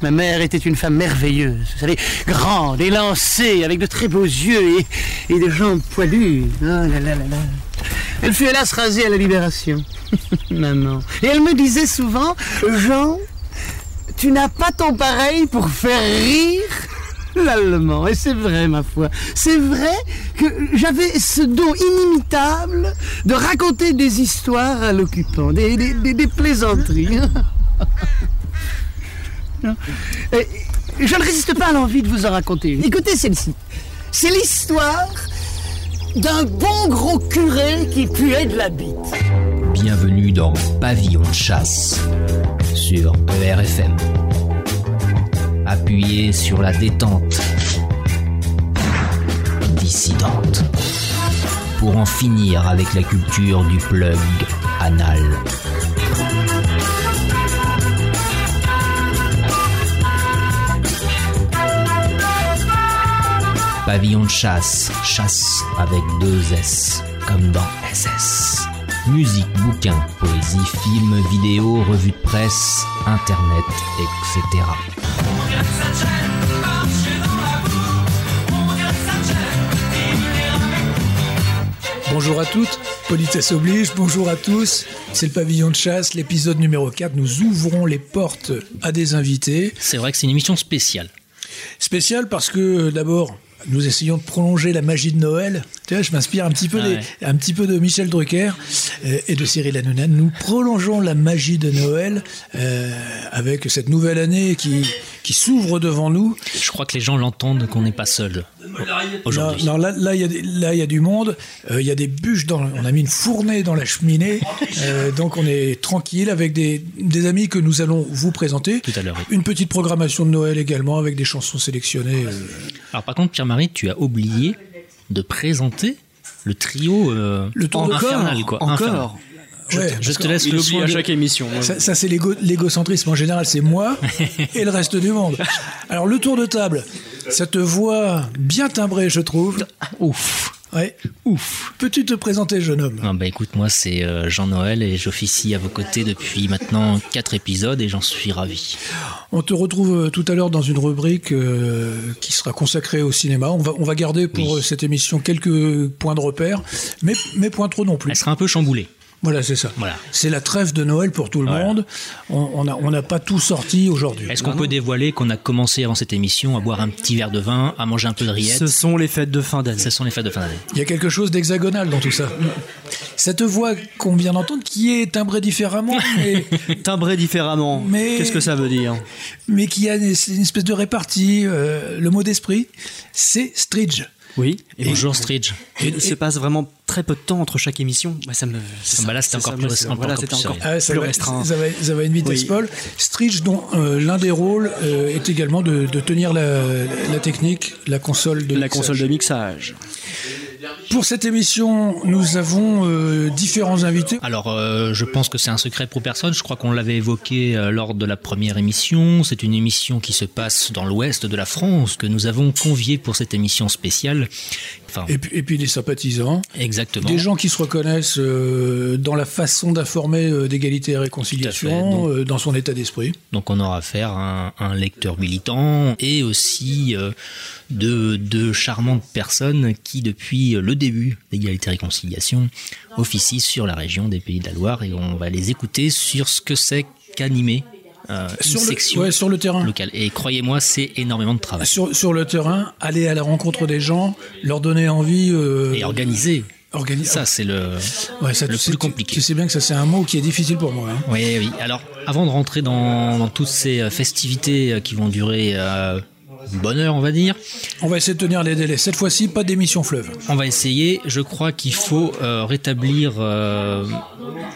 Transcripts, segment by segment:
Ma mère était une femme merveilleuse, vous savez, grande, élancée, avec de très beaux yeux et, et des jambes poilues. Oh. Elle fut hélas rasée à la libération. Maman. Et elle me disait souvent, Jean, tu n'as pas ton pareil pour faire rire l'allemand. Et c'est vrai, ma foi. C'est vrai que j'avais ce don inimitable de raconter des histoires à l'occupant, des plaisanteries. Et je ne résiste pas à l'envie de vous en raconter une. Écoutez celle-ci. C'est l'histoire d'un bon gros curé qui puait de la bite. Bienvenue dans Pavillon de chasse sur ERFM. Appuyez sur la détente dissidente pour en finir avec la culture du plug anal. Pavillon de chasse, chasse avec deux S, comme dans SS. Musique, bouquins, poésie, films, vidéos, revues de presse, internet, etc. Bonjour à toutes, politesse oblige, bonjour à tous. C'est le pavillon de chasse, l'épisode numéro 4. Nous ouvrons les portes à des invités. C'est vrai que c'est une émission spéciale. Spéciale parce que d'abord, nous essayons de prolonger la magie de Noël. Tu vois, je m'inspire un petit peu, Ah des- un petit peu de Michel Drucker euh, et de Cyril Hanouna. Nous prolongeons la magie de Noël euh, avec cette nouvelle année qui, qui s'ouvre devant nous. Je crois que les gens l'entendent qu'on n'est pas seul aujourd'hui. Non, non, là, là, il y a des- là, il y a du monde. Euh, Il y a des bûches dans. On a mis une fournée dans la cheminée. Euh, donc, on est tranquille avec des, des amis que nous allons vous présenter. Tout à l'heure, oui. Une petite programmation de Noël également avec des chansons sélectionnées. Alors par contre, Pierre-Marie, tu as oublié de présenter le trio euh, Le tour de infernal, quoi. Infernal. Encore Je, Ouais, te- je te laisse Il le soin à de- chaque émission. Ça, ça, c'est l'égo- l'égocentrisme. En général, c'est moi et le reste du monde. Alors, le tour de table. Cette voix bien timbrée, je trouve. Ouf. Ouais. Ouf. Peux-tu te présenter, jeune homme? Ah bah écoute, moi c'est euh, Jean-Noël et j'officie à vos côtés depuis maintenant quatre épisodes et j'en suis ravi. On te retrouve euh, tout à l'heure dans une rubrique euh, qui sera consacrée au cinéma. On va, on va garder pour Oui. cette émission quelques points de repère, mais, mais point trop non plus. Elle sera un peu chamboulée. Voilà, c'est ça. Voilà. C'est la trêve de Noël pour tout le Voilà. monde. On n'a on n'a pas tout sorti aujourd'hui. Est-ce qu'on peut dévoiler qu'on a commencé avant cette émission à boire un petit verre de vin, à manger un peu de rillettes Ce sont les fêtes de fin d'année. Ce sont les fêtes de fin d'année. Il y a quelque chose d'hexagonal dans tout ça. Cette voix qu'on vient d'entendre, qui est timbrée différemment, mais, Timbré différemment. Mais- Qu'est-ce que ça veut dire? mais qui a une, une espèce de répartie, euh, le mot d'esprit, c'est Stridge. Oui. Et bonjour Stridge. Et il se passe vraiment très peu de temps entre chaque émission. Bah, ça me. c'est Bah là, ça, c'était encore ça, plus moi, rest- c'est- encore Voilà, plus c'était encore sérieux. Ah, ça, plus va, restreint. ça va- ça une vitesse Oui. folle. Stridge, dont euh, l'un des rôles euh, est également de, de tenir la, la technique, la console de La mixage. console de mixage. Pour cette émission, nous avons euh, différents invités. Alors, euh, je pense que c'est un secret pour personne. Je crois qu'on l'avait évoqué euh, lors de la première émission. C'est une émission qui se passe dans l'ouest de la France que nous avons convié pour cette émission spéciale. Enfin, Et puis, et puis des sympathisants, exactement. des gens qui se reconnaissent euh, dans la façon d'informer euh, d'égalité et réconciliation, donc- euh, dans son état d'esprit. Donc on aura affaire à un, un lecteur militant et aussi de, de charmantes personnes qui, depuis le début d'égalité et réconciliation, officient sur la région des Pays de la Loire et on va les écouter sur ce que c'est qu'animer euh, une Sur le, section ouais, sur le terrain. locale. Et croyez-moi, c'est énormément de travail. Sur, sur le terrain, aller à la rencontre des gens, leur donner envie. euh, Et organiser, organiser. ça c'est le... Ouais, ça, le sais- plus compliqué. Tu sais bien que ça, c'est un mot qui est difficile pour moi. hein. Oui, oui. Alors, avant de rentrer dans, dans toutes ces euh, festivités qui vont durer euh, une bonne heure, on va dire, On va essayer de tenir les délais. Cette fois-ci, pas d'émission fleuve. On va essayer. Je crois qu'il faut euh, rétablir euh,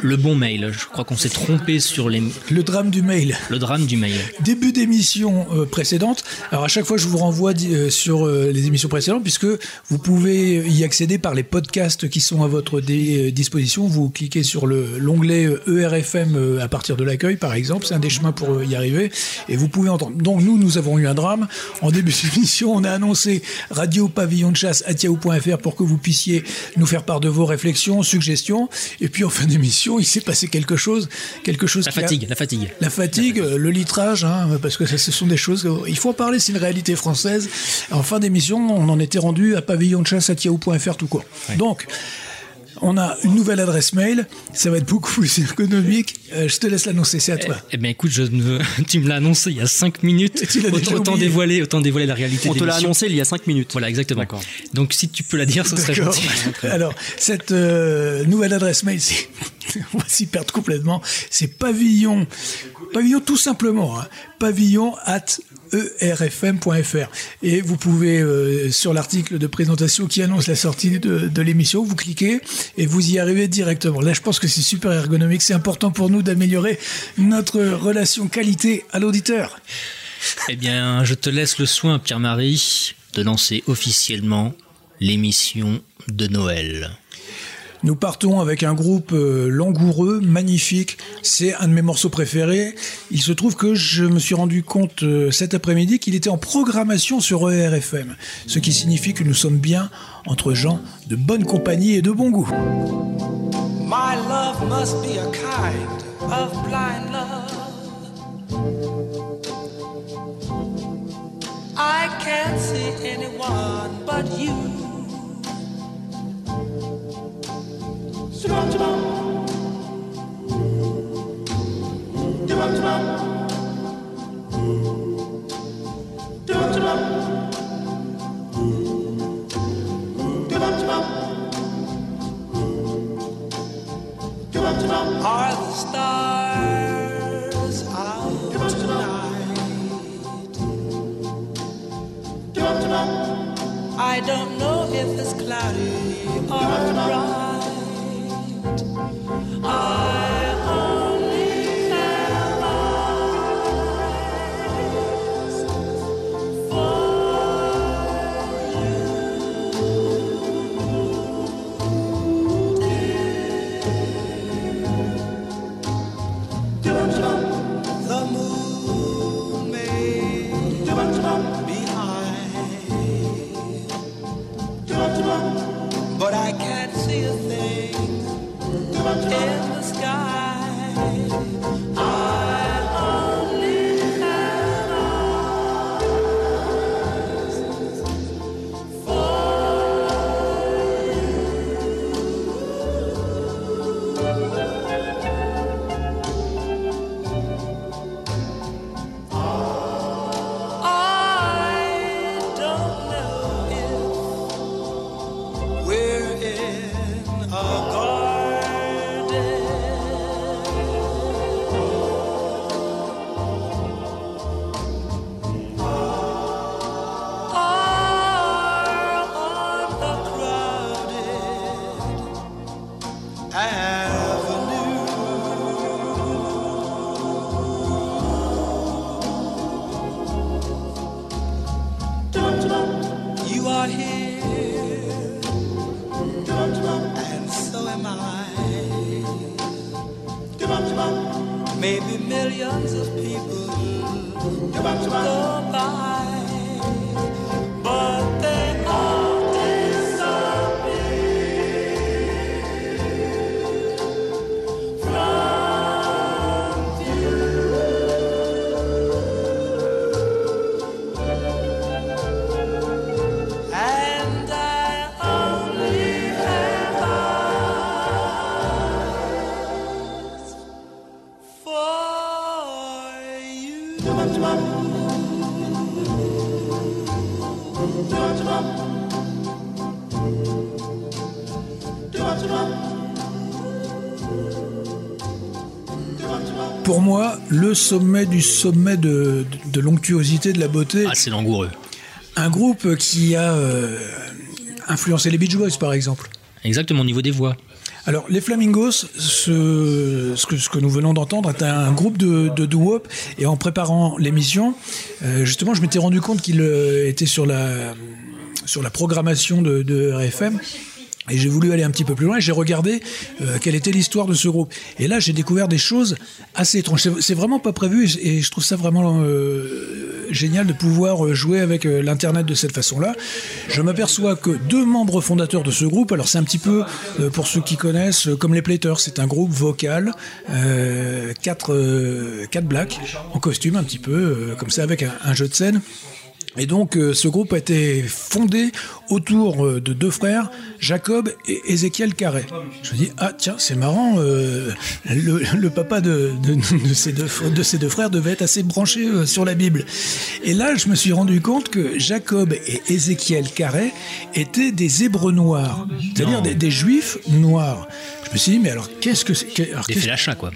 le bon mail. Je crois qu'on s'est trompé sur les, Le drame du mail. le drame du mail. Début d'émission euh, précédente. Alors à chaque fois, je vous renvoie sur les émissions précédentes, puisque vous pouvez y accéder par les podcasts qui sont à votre disposition. Vous cliquez sur le- l'onglet ERFM euh, à partir de l'accueil, par exemple. C'est un des chemins pour y arriver. Et vous pouvez entendre. Donc nous, nous avons eu un drame. En début d'émission, on a annoncé radio pavillon de chasse à yahoo.fr pour que vous puissiez nous faire part de vos réflexions, suggestions. Et puis en fin d'émission, il s'est passé quelque chose, quelque chose. La qui a- fatigue, la fatigue. La fatigue, le litrage, hein, parce que ça, ce sont des choses. Il faut en parler, c'est une réalité française. En fin d'émission, on en était rendu à pavillon de chasse tout court. Donc. On a une nouvelle adresse mail, ça va être beaucoup plus ergonomique. Euh, je te laisse l'annoncer, c'est à toi. Eh bien, écoute, je ne... tu me l'as annoncé il y a 5 minutes. Tu autant, autant dévoiler, autant dévoiler la réalité On de te l'a annoncé il y a 5 minutes. Voilà, exactement. Donc, si tu peux la dire, ce serait gentil. Alors, cette euh, nouvelle adresse mail, c'est- on va s'y perdre complètement. C'est pavillon, pavillon tout simplement, hein, pavillon at erfm.fr. Et vous pouvez, euh, sur l'article de présentation qui annonce la sortie de, de l'émission, vous cliquez et vous y arrivez directement. Là, je pense que c'est super ergonomique. C'est important pour nous d'améliorer notre relation qualité à l'auditeur. Eh bien, je te laisse le soin, Pierre-Marie, de lancer officiellement l'émission de Noël. Nous partons avec un groupe euh, langoureux, magnifique. C'est un de mes morceaux préférés. Il se trouve que je me suis rendu compte euh, cet après-midi qu'il était en programmation sur ERFM, ce qui signifie que nous sommes bien entre gens de bonne compagnie et de bon goût. My love must be a kind of blind love. I can't see anyone but you. I don't know if it's cloudy or bright. I le sommet du sommet de, de l'onctuosité, de la beauté, Ah, c'est langoureux. un groupe qui a euh, influencé les Beach Boys, par exemple. Exactement, au niveau des voix. Alors, les Flamingos, ce, ce, que, ce que nous venons d'entendre est un groupe de, de doo-wop. Et en préparant l'émission, euh, justement, je m'étais rendu compte qu'il euh, était sur la, sur la programmation de, de RFM. Et j'ai voulu aller un petit peu plus loin et j'ai regardé euh, quelle était l'histoire de ce groupe. Et là, j'ai découvert des choses assez étranges. C'est- vraiment pas prévu et je trouve ça vraiment euh, génial de pouvoir euh, jouer avec euh, l'Internet de cette façon-là. Je m'aperçois que deux membres fondateurs de ce groupe, alors c'est un petit peu, euh, pour ceux qui connaissent, comme les Platers, c'est un groupe vocal, quatre, quatre blacks, en costume un petit peu, comme ça, avec un jeu de scène. Et donc, euh, ce groupe a été fondé autour euh, de deux frères, Jacob et Ézéchiel Carré. Je me dis, ah tiens, c'est marrant, euh, le, le papa de, de, de ces deux, de ces deux frères devait être assez branché sur la Bible. Et là, je me suis rendu compte que Jacob et Ézéchiel Carré étaient des Hébreux noirs, c'est-à-dire des, des Juifs noirs. Je me suis dit, mais alors qu'est-ce que c'est alors, Des flashas, quoi.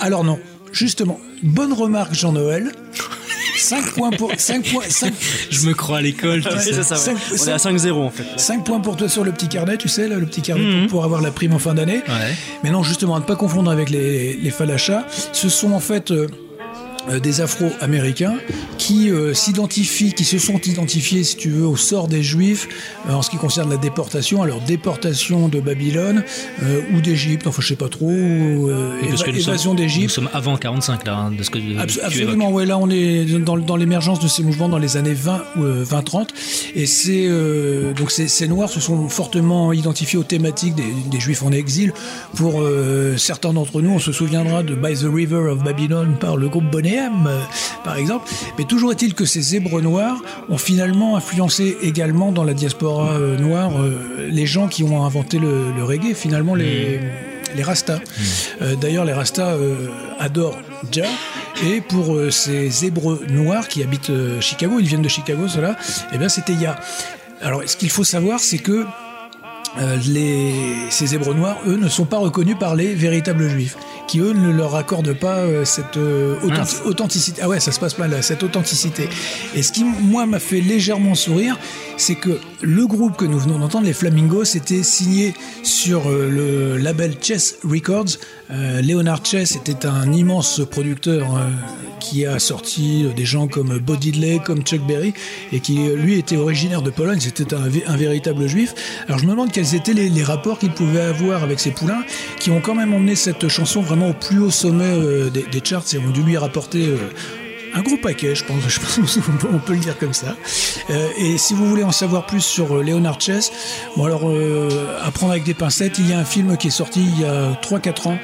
alors non, justement, bonne remarque Jean-Noël. 5 points pour 5 points 5, Je me crois à l'école, tu Ouais, sais. C'est ça, Cinq- ouais. On est à 5-0 en fait. 5 points pour toi sur le petit carnet, tu sais, là, le petit carnet pour, pour avoir la prime en fin d'année. Ouais. Mais non, justement, à ne pas confondre avec les, les falachas. Ce sont en fait euh, des Afro-Américains qui euh, s'identifient, qui se sont identifiés, si tu veux, au sort des Juifs euh, en ce qui concerne la déportation, alors déportation de Babylone euh, ou d'Égypte, enfin je sais pas trop, euh, Oui, parce éva- que nous sommes- évasion d'Égypte. avant 45, là, hein, de ce que Abs- tu absolument, ouais, là on est dans, dans l'émergence de ces mouvements dans les années 20 ou euh, 20-30 et c'est euh, donc ces, ces noirs se sont fortement identifiés aux thématiques des, des juifs en exil. Pour euh, certains d'entre nous, on se souviendra de By the River of Babylon par le groupe Boney Euh, par exemple. Mais toujours est-il que ces hébreux noirs ont finalement influencé également dans la diaspora euh, noire euh, les gens qui ont inventé le, le reggae, finalement les les Rastas. Euh, D'ailleurs, les Rastas adorent Jah. Et pour ces Hébreux noirs qui habitent Chicago, ils viennent de Chicago, ceux-là, eh bien, c'était Yah. Alors, ce qu'il faut savoir, c'est que euh, les, ces Hébreux noirs, eux, ne sont pas reconnus par les véritables Juifs, qui eux ne leur accordent pas euh, cette euh, authenti- authenticité. Ah ouais, ça se passe pas là, cette authenticité. Et ce qui, moi, m'a fait légèrement sourire, c'est que le groupe que nous venons d'entendre, les Flamingos, était signé sur euh, le label Chess Records. Euh, Leonard Chess était un immense producteur euh, qui a sorti euh, des gens comme Bo Diddley, comme Chuck Berry, et qui, lui, était originaire de Pologne. C'était un, vé- un véritable juif. Alors, je me demande quels étaient les, rapports qu'il pouvait avoir avec ces poulains, qui ont quand même emmené cette chanson vraiment au plus haut sommet des, des charts et ont dû lui rapporter un gros paquet, je pense, je pense on peut le dire comme ça. Euh, et si vous voulez en savoir plus sur euh, Leonard Chess, bon alors euh, à prendre avec des pincettes, il y a un film qui est sorti il y a 3-4 ans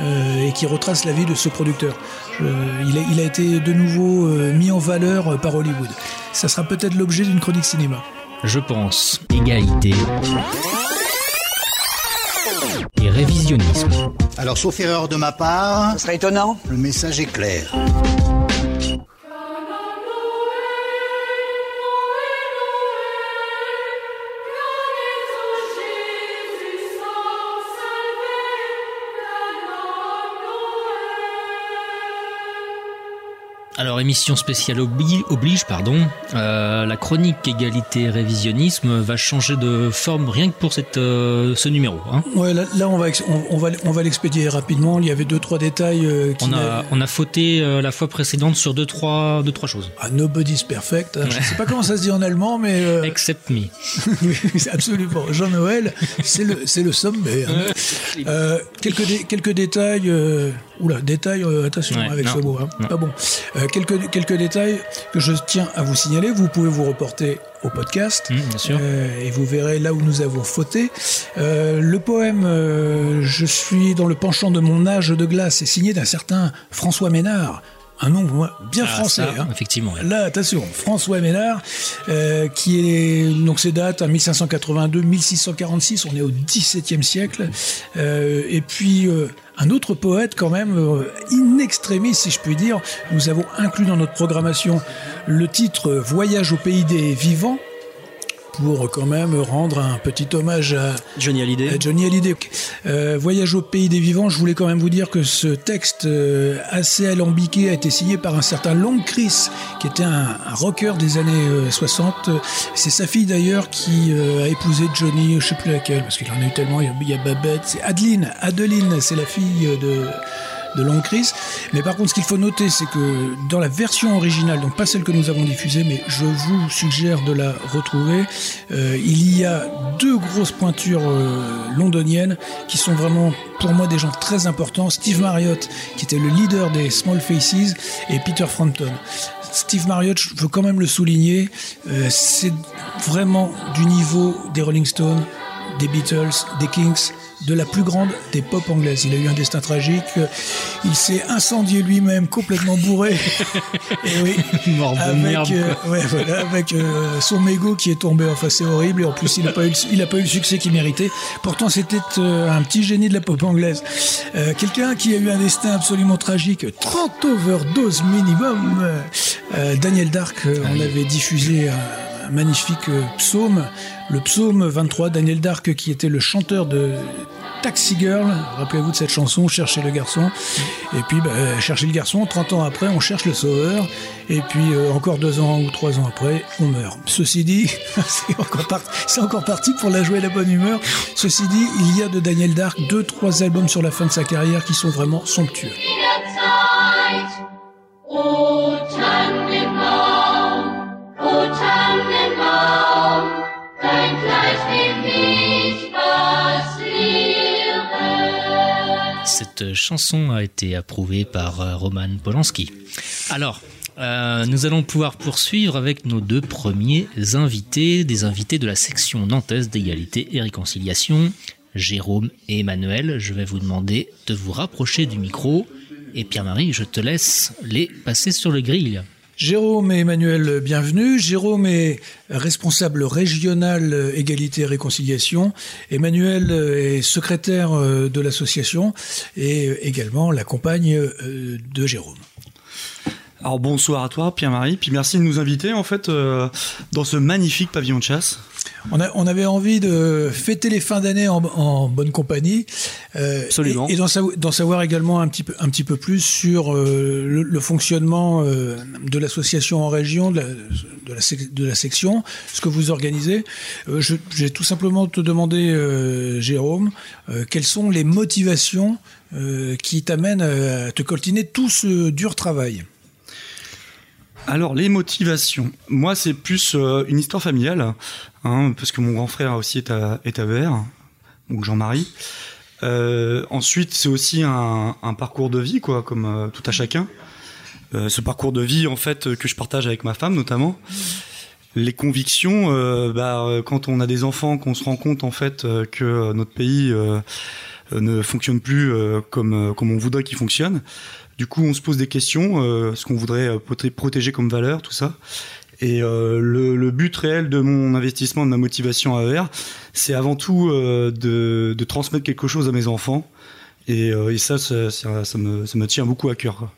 euh, et qui retrace la vie de ce producteur. Euh, il, a, il a été de nouveau euh, mis en valeur euh, par Hollywood. Ça sera peut-être l'objet d'une chronique cinéma. Je pense. Égalité. Et révisionnisme. Alors, sauf erreur de ma part, Ce serait étonnant. le message est clair. Alors, émission spéciale obli- oblige, pardon. Euh, la chronique égalité révisionnisme va changer de forme rien que pour cette, euh, ce numéro. Hein. Ouais, là, là, on va, on, on va, on va l'expédier rapidement. Il y avait deux trois détails euh, qui On a, on a fauté la fois précédente sur deux trois, deux, trois choses. Ah, nobody's perfect. hein. Je ne sais pas comment ça se dit en allemand, mais Except me. absolument. Jean-Noël, c'est le, c'est le sommet. hein. Quelques, dé- quelques détails. Oula, détails, euh, attention Ouais, avec non, ce mot. hein. Pas bon. Euh, quelques, quelques détails que je tiens à vous signaler. Vous pouvez vous reporter au podcast. Hum, bien sûr. Euh, et vous verrez là où nous avons fauté. Le poème Je suis dans le penchant de mon âge de glace est signé d'un certain François Ménard. Un nom bien Ah, français. ça, hein. Effectivement. ouais. Là, attention, François Ménard, euh, qui est donc ses dates à 1582-1646, on est au XVIIe siècle, Euh, et puis euh, un autre poète quand même euh, in extremis, si je puis dire. Nous avons inclus dans notre programmation le titre Voyage au pays des vivants pour quand même rendre un petit hommage à, Johnny Hallyday. euh, Johnny Hallyday. Euh, Voyage au pays des vivants, je voulais quand même vous dire que ce texte euh, assez alambiqué a été signé par un certain Long Chris, qui était un, un rocker des années euh, 60. C'est sa fille d'ailleurs qui euh, a épousé Johnny, je sais plus laquelle, parce qu'il en a eu tellement, il y a, il y a Babette, c'est Adeline, Adeline, c'est la fille de de Long Chris. Mais par contre, ce qu'il faut noter, c'est que dans la version originale, donc pas celle que nous avons diffusée, mais je vous suggère de la retrouver, euh, il y a deux grosses pointures euh, londoniennes qui sont vraiment pour moi des gens très importants. Steve Marriott, qui était le leader des Small Faces, et Peter Frampton. Steve Marriott, je veux quand même le souligner, euh, c'est vraiment du niveau des Rolling Stones, des Beatles, des Kings, de la plus grande des pop anglaises. Il a eu un destin tragique. Il s'est incendié lui-même, complètement bourré. Et oui, Mort de avec, merde, euh, ouais, voilà, avec euh, son mégot qui est tombé. Enfin, c'est horrible. Et en plus, il n'a pas, eu le- il a pas eu le succès qu'il méritait. Pourtant, c'était euh, un petit génie de la pop anglaise. Quelqu'un qui a eu un destin absolument tragique. 30 overdoses minimum. Daniel Dark, on avait diffusé magnifique euh, psaume. Le psaume 23, Daniel Dark, qui était le chanteur de Taxi Girl, rappelez-vous de cette chanson, Cherchez le garçon. Et puis, bah, euh, chercher le garçon, 30 ans après, on cherche le sauveur. Et puis, euh, encore deux ans ou trois ans après, on meurt. Ceci dit, c'est encore, parti pour la joie et la bonne humeur. Ceci dit, il y a de Daniel Dark deux, trois albums sur la fin de sa carrière qui sont vraiment somptueux. Zeit, o Tannenbaum, o Tannenbaum, Cette chanson a été approuvée par euh, Roman Polanski. Alors, euh, nous allons pouvoir poursuivre avec nos deux premiers invités, des invités de la section nantaise d'égalité et réconciliation, Jérôme et Emmanuel. Je vais vous demander de vous rapprocher du micro. Et Pierre-Marie, je te laisse les passer sur le grill. Jérôme et Emmanuel, bienvenue. Jérôme est responsable régional euh, égalité et réconciliation. Emmanuel euh, est secrétaire euh, de l'association et également la compagne de Jérôme. Alors bonsoir à toi Pierre-Marie, puis merci de nous inviter en fait dans ce magnifique pavillon de chasse. On, a- on avait envie de fêter les fins d'année en, en bonne compagnie. euh, Absolument. Et, et d'en savoir, également un petit peu, un petit peu plus sur euh, le, le fonctionnement euh, de l'association en région, de la, de, la sec- de la section, ce que vous organisez. Euh, je, vais tout simplement te demander, euh, Jérôme, euh, quelles sont les motivations euh, qui t'amènent à te coltiner tout ce dur travail? Alors les motivations, moi c'est plus euh, une histoire familiale, hein, parce que mon grand frère aussi est à, est à Vert, donc Jean-Marie. Euh, ensuite c'est aussi un, un parcours de vie quoi, comme euh, tout à chacun. Euh, ce parcours de vie en fait que je partage avec ma femme notamment. Les convictions, euh, bah, euh, quand on a des enfants, qu'on se rend compte en fait euh, que notre pays ne fonctionne plus comme comme on voudrait qu'il fonctionne. Du coup, on se pose des questions, ce qu'on voudrait proté- protéger comme valeur, tout ça. Et euh, le, le but réel de mon investissement, de ma motivation à AER, c'est avant tout euh, de, de transmettre quelque chose à mes enfants. Et, euh, et ça, ça, ça, ça me, ça me tient beaucoup à cœur.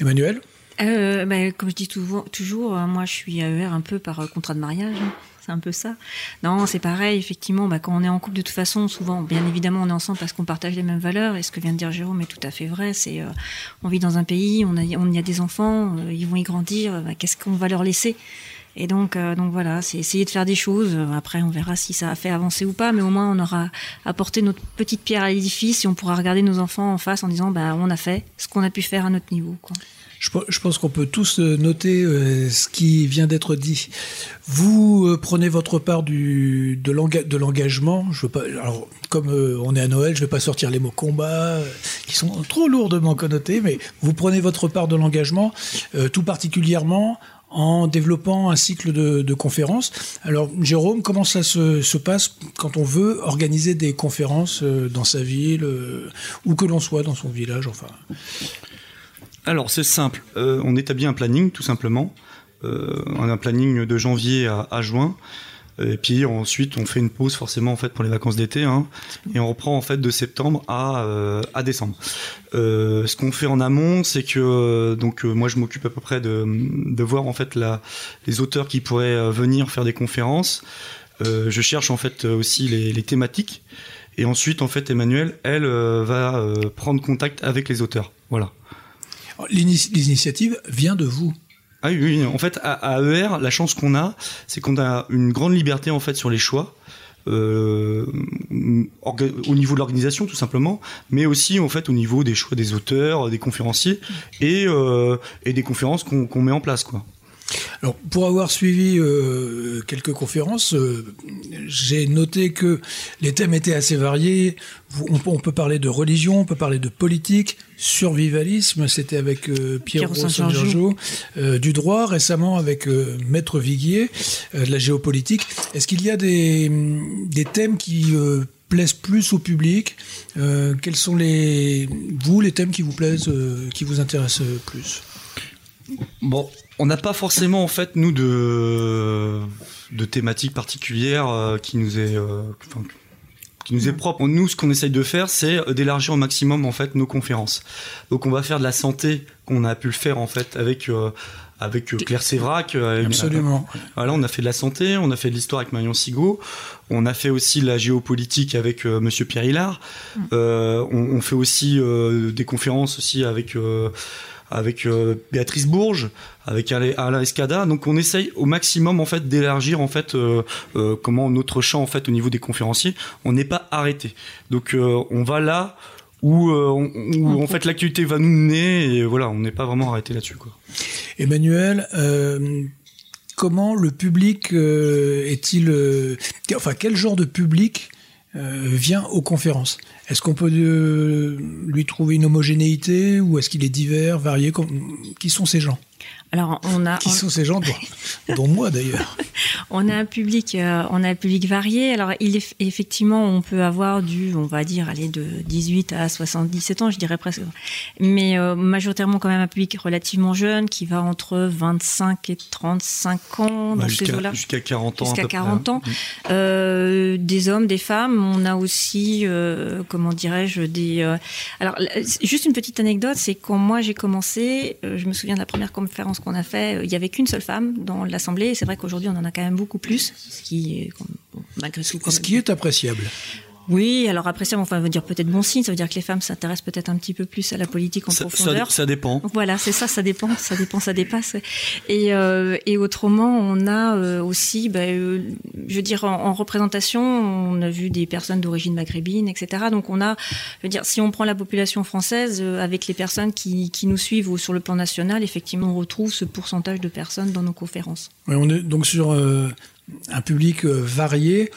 Emmanuel? Euh, bah, comme je dis toujours, toujours moi je suis AER un peu par contrat de mariage. C'est un peu ça. Non, c'est pareil, effectivement, bah, quand on est en couple, de toute façon, souvent, bien évidemment, on est ensemble parce qu'on partage les mêmes valeurs. Et ce que vient de dire Jérôme est tout à fait vrai. C'est, euh, on vit dans un pays, on, a, on y a des enfants, euh, ils vont y grandir. bah, qu'est-ce qu'on va leur laisser? Et donc, euh, donc voilà, c'est essayer de faire des choses. Après, on verra si ça a fait avancer ou pas, mais au moins, on aura apporté notre petite pierre à l'édifice et on pourra regarder nos enfants en face en disant, bah, on a fait ce qu'on a pu faire à notre niveau. Quoi. Je, pe- je pense qu'on peut tous euh, noter euh, ce qui vient d'être dit. Vous euh, prenez votre part du, de l'enga- de l'engagement. Je veux pas. Alors, comme on est à Noël, je vais pas sortir les mots combat qui sont trop lourdement connotés, mais vous prenez votre part de l'engagement, tout particulièrement en développant un cycle de, de conférences. Alors, Jérôme, comment ça se, se passe quand on veut organiser des conférences dans sa ville, où que l'on soit, dans son village, enfin? Alors, c'est simple. Euh, on établit un planning, tout simplement. Euh, on a un planning de janvier à, juin. Et puis ensuite, on fait une pause forcément en fait pour les vacances d'été, hein, et on reprend en fait de septembre à, euh, décembre. Euh, ce qu'on fait en amont, c'est que euh, donc euh, moi je m'occupe à peu près de, voir en fait la, les auteurs qui pourraient euh, venir faire des conférences. Euh, je cherche en fait euh, aussi les, les thématiques, et ensuite en fait Emmanuel, elle euh, va euh, prendre contact avec les auteurs. Voilà. L'ini- L'initiative vient de vous. Ah oui, en fait, à, AER, la chance qu'on a, c'est qu'on a une grande liberté en fait sur les choix. euh, au niveau de l'organisation tout simplement, mais aussi en fait au niveau des choix des auteurs, des conférenciers et, euh, des conférences qu'on met en place. Alors, pour avoir suivi euh, quelques conférences, euh, j'ai noté que les thèmes étaient assez variés. On, peut- on peut parler de religion, on peut parler de politique, survivalisme, c'était avec euh, Pierre. Giorgio, euh, du droit récemment avec euh, Maître Viguier, euh, de la géopolitique. Est-ce qu'il y a des, des thèmes qui euh, plaisent plus au public Euh, Quels sont les vous les thèmes qui vous plaisent, euh, qui vous intéressent plus? Bon, on n'a pas forcément en fait nous de de thématiques particulières euh, qui nous est euh, enfin, qui nous est propre. Nous, ce qu'on essaye de faire, c'est d'élargir au maximum en fait nos conférences. Donc, on va faire de la santé qu'on a pu le faire en fait avec euh, avec Claire Sévrac. Absolument. Voilà, on a fait de la santé, on a fait de l'histoire avec Marion Sigaud, on a fait aussi de la géopolitique avec euh, Monsieur Pierre Hillard. Euh, on, on fait aussi des conférences aussi avec avec euh, Béatrice Bourges, avec Alain Escada. Donc on essaye au maximum en fait d'élargir en fait euh, euh, comment notre champ en fait au niveau des conférenciers. On n'est pas arrêté. Donc on va là où, on- où en fait l'actualité va nous mener et voilà, on n'est pas vraiment arrêté là-dessus quoi. Emmanuel, comment le public est-il Enfin, quel genre de public vient aux conférences. Est-ce qu'on peut euh, lui trouver une homogénéité ou est-ce qu'il est divers, varié? Qui sont ces gens? Alors, on a, Qui on- sont ces gens, dont, dont moi d'ailleurs On a un public, euh, on a un public varié. Alors, il est effectivement, on peut avoir du, on va dire, aller de 18 à 77 ans, je dirais presque, mais euh, majoritairement quand même un public relativement jeune qui va entre 25 et 35 ans ces jusqu'à eaux-là. jusqu'à 40 ans. Jusqu'à peu près, 40 hein. ans. Euh, des hommes, des femmes. On a aussi, euh, comment dirais-je, des. euh, Alors, juste une petite anecdote, c'est quand moi j'ai commencé, euh, je me souviens de la première conférence qu'on a fait, euh, il y avait qu'une seule femme dans l'assemblée. Et c'est vrai qu'aujourd'hui on en a quand même beaucoup plus, ce qui est bon, malgré tout. quand Ce même- qui est appréciable. Oui, alors après ça, enfin, on va dire peut-être bon signe. Ça veut dire que les femmes s'intéressent peut-être un petit peu plus à la politique en Ça, ça, profondeur. ça dépend. Voilà, c'est ça, ça dépend, ça dépend, ça dépasse. Et, euh, et autrement, on a euh, aussi, bah, euh, je veux dire, en, en représentation, on a vu des personnes d'origine maghrébine, etc. Donc on a, je veux dire, si on prend la population française euh, avec les personnes qui, qui nous suivent ou sur le plan national, effectivement, on retrouve ce pourcentage de personnes dans nos conférences. Ouais, on est donc sur euh, un public euh, varié.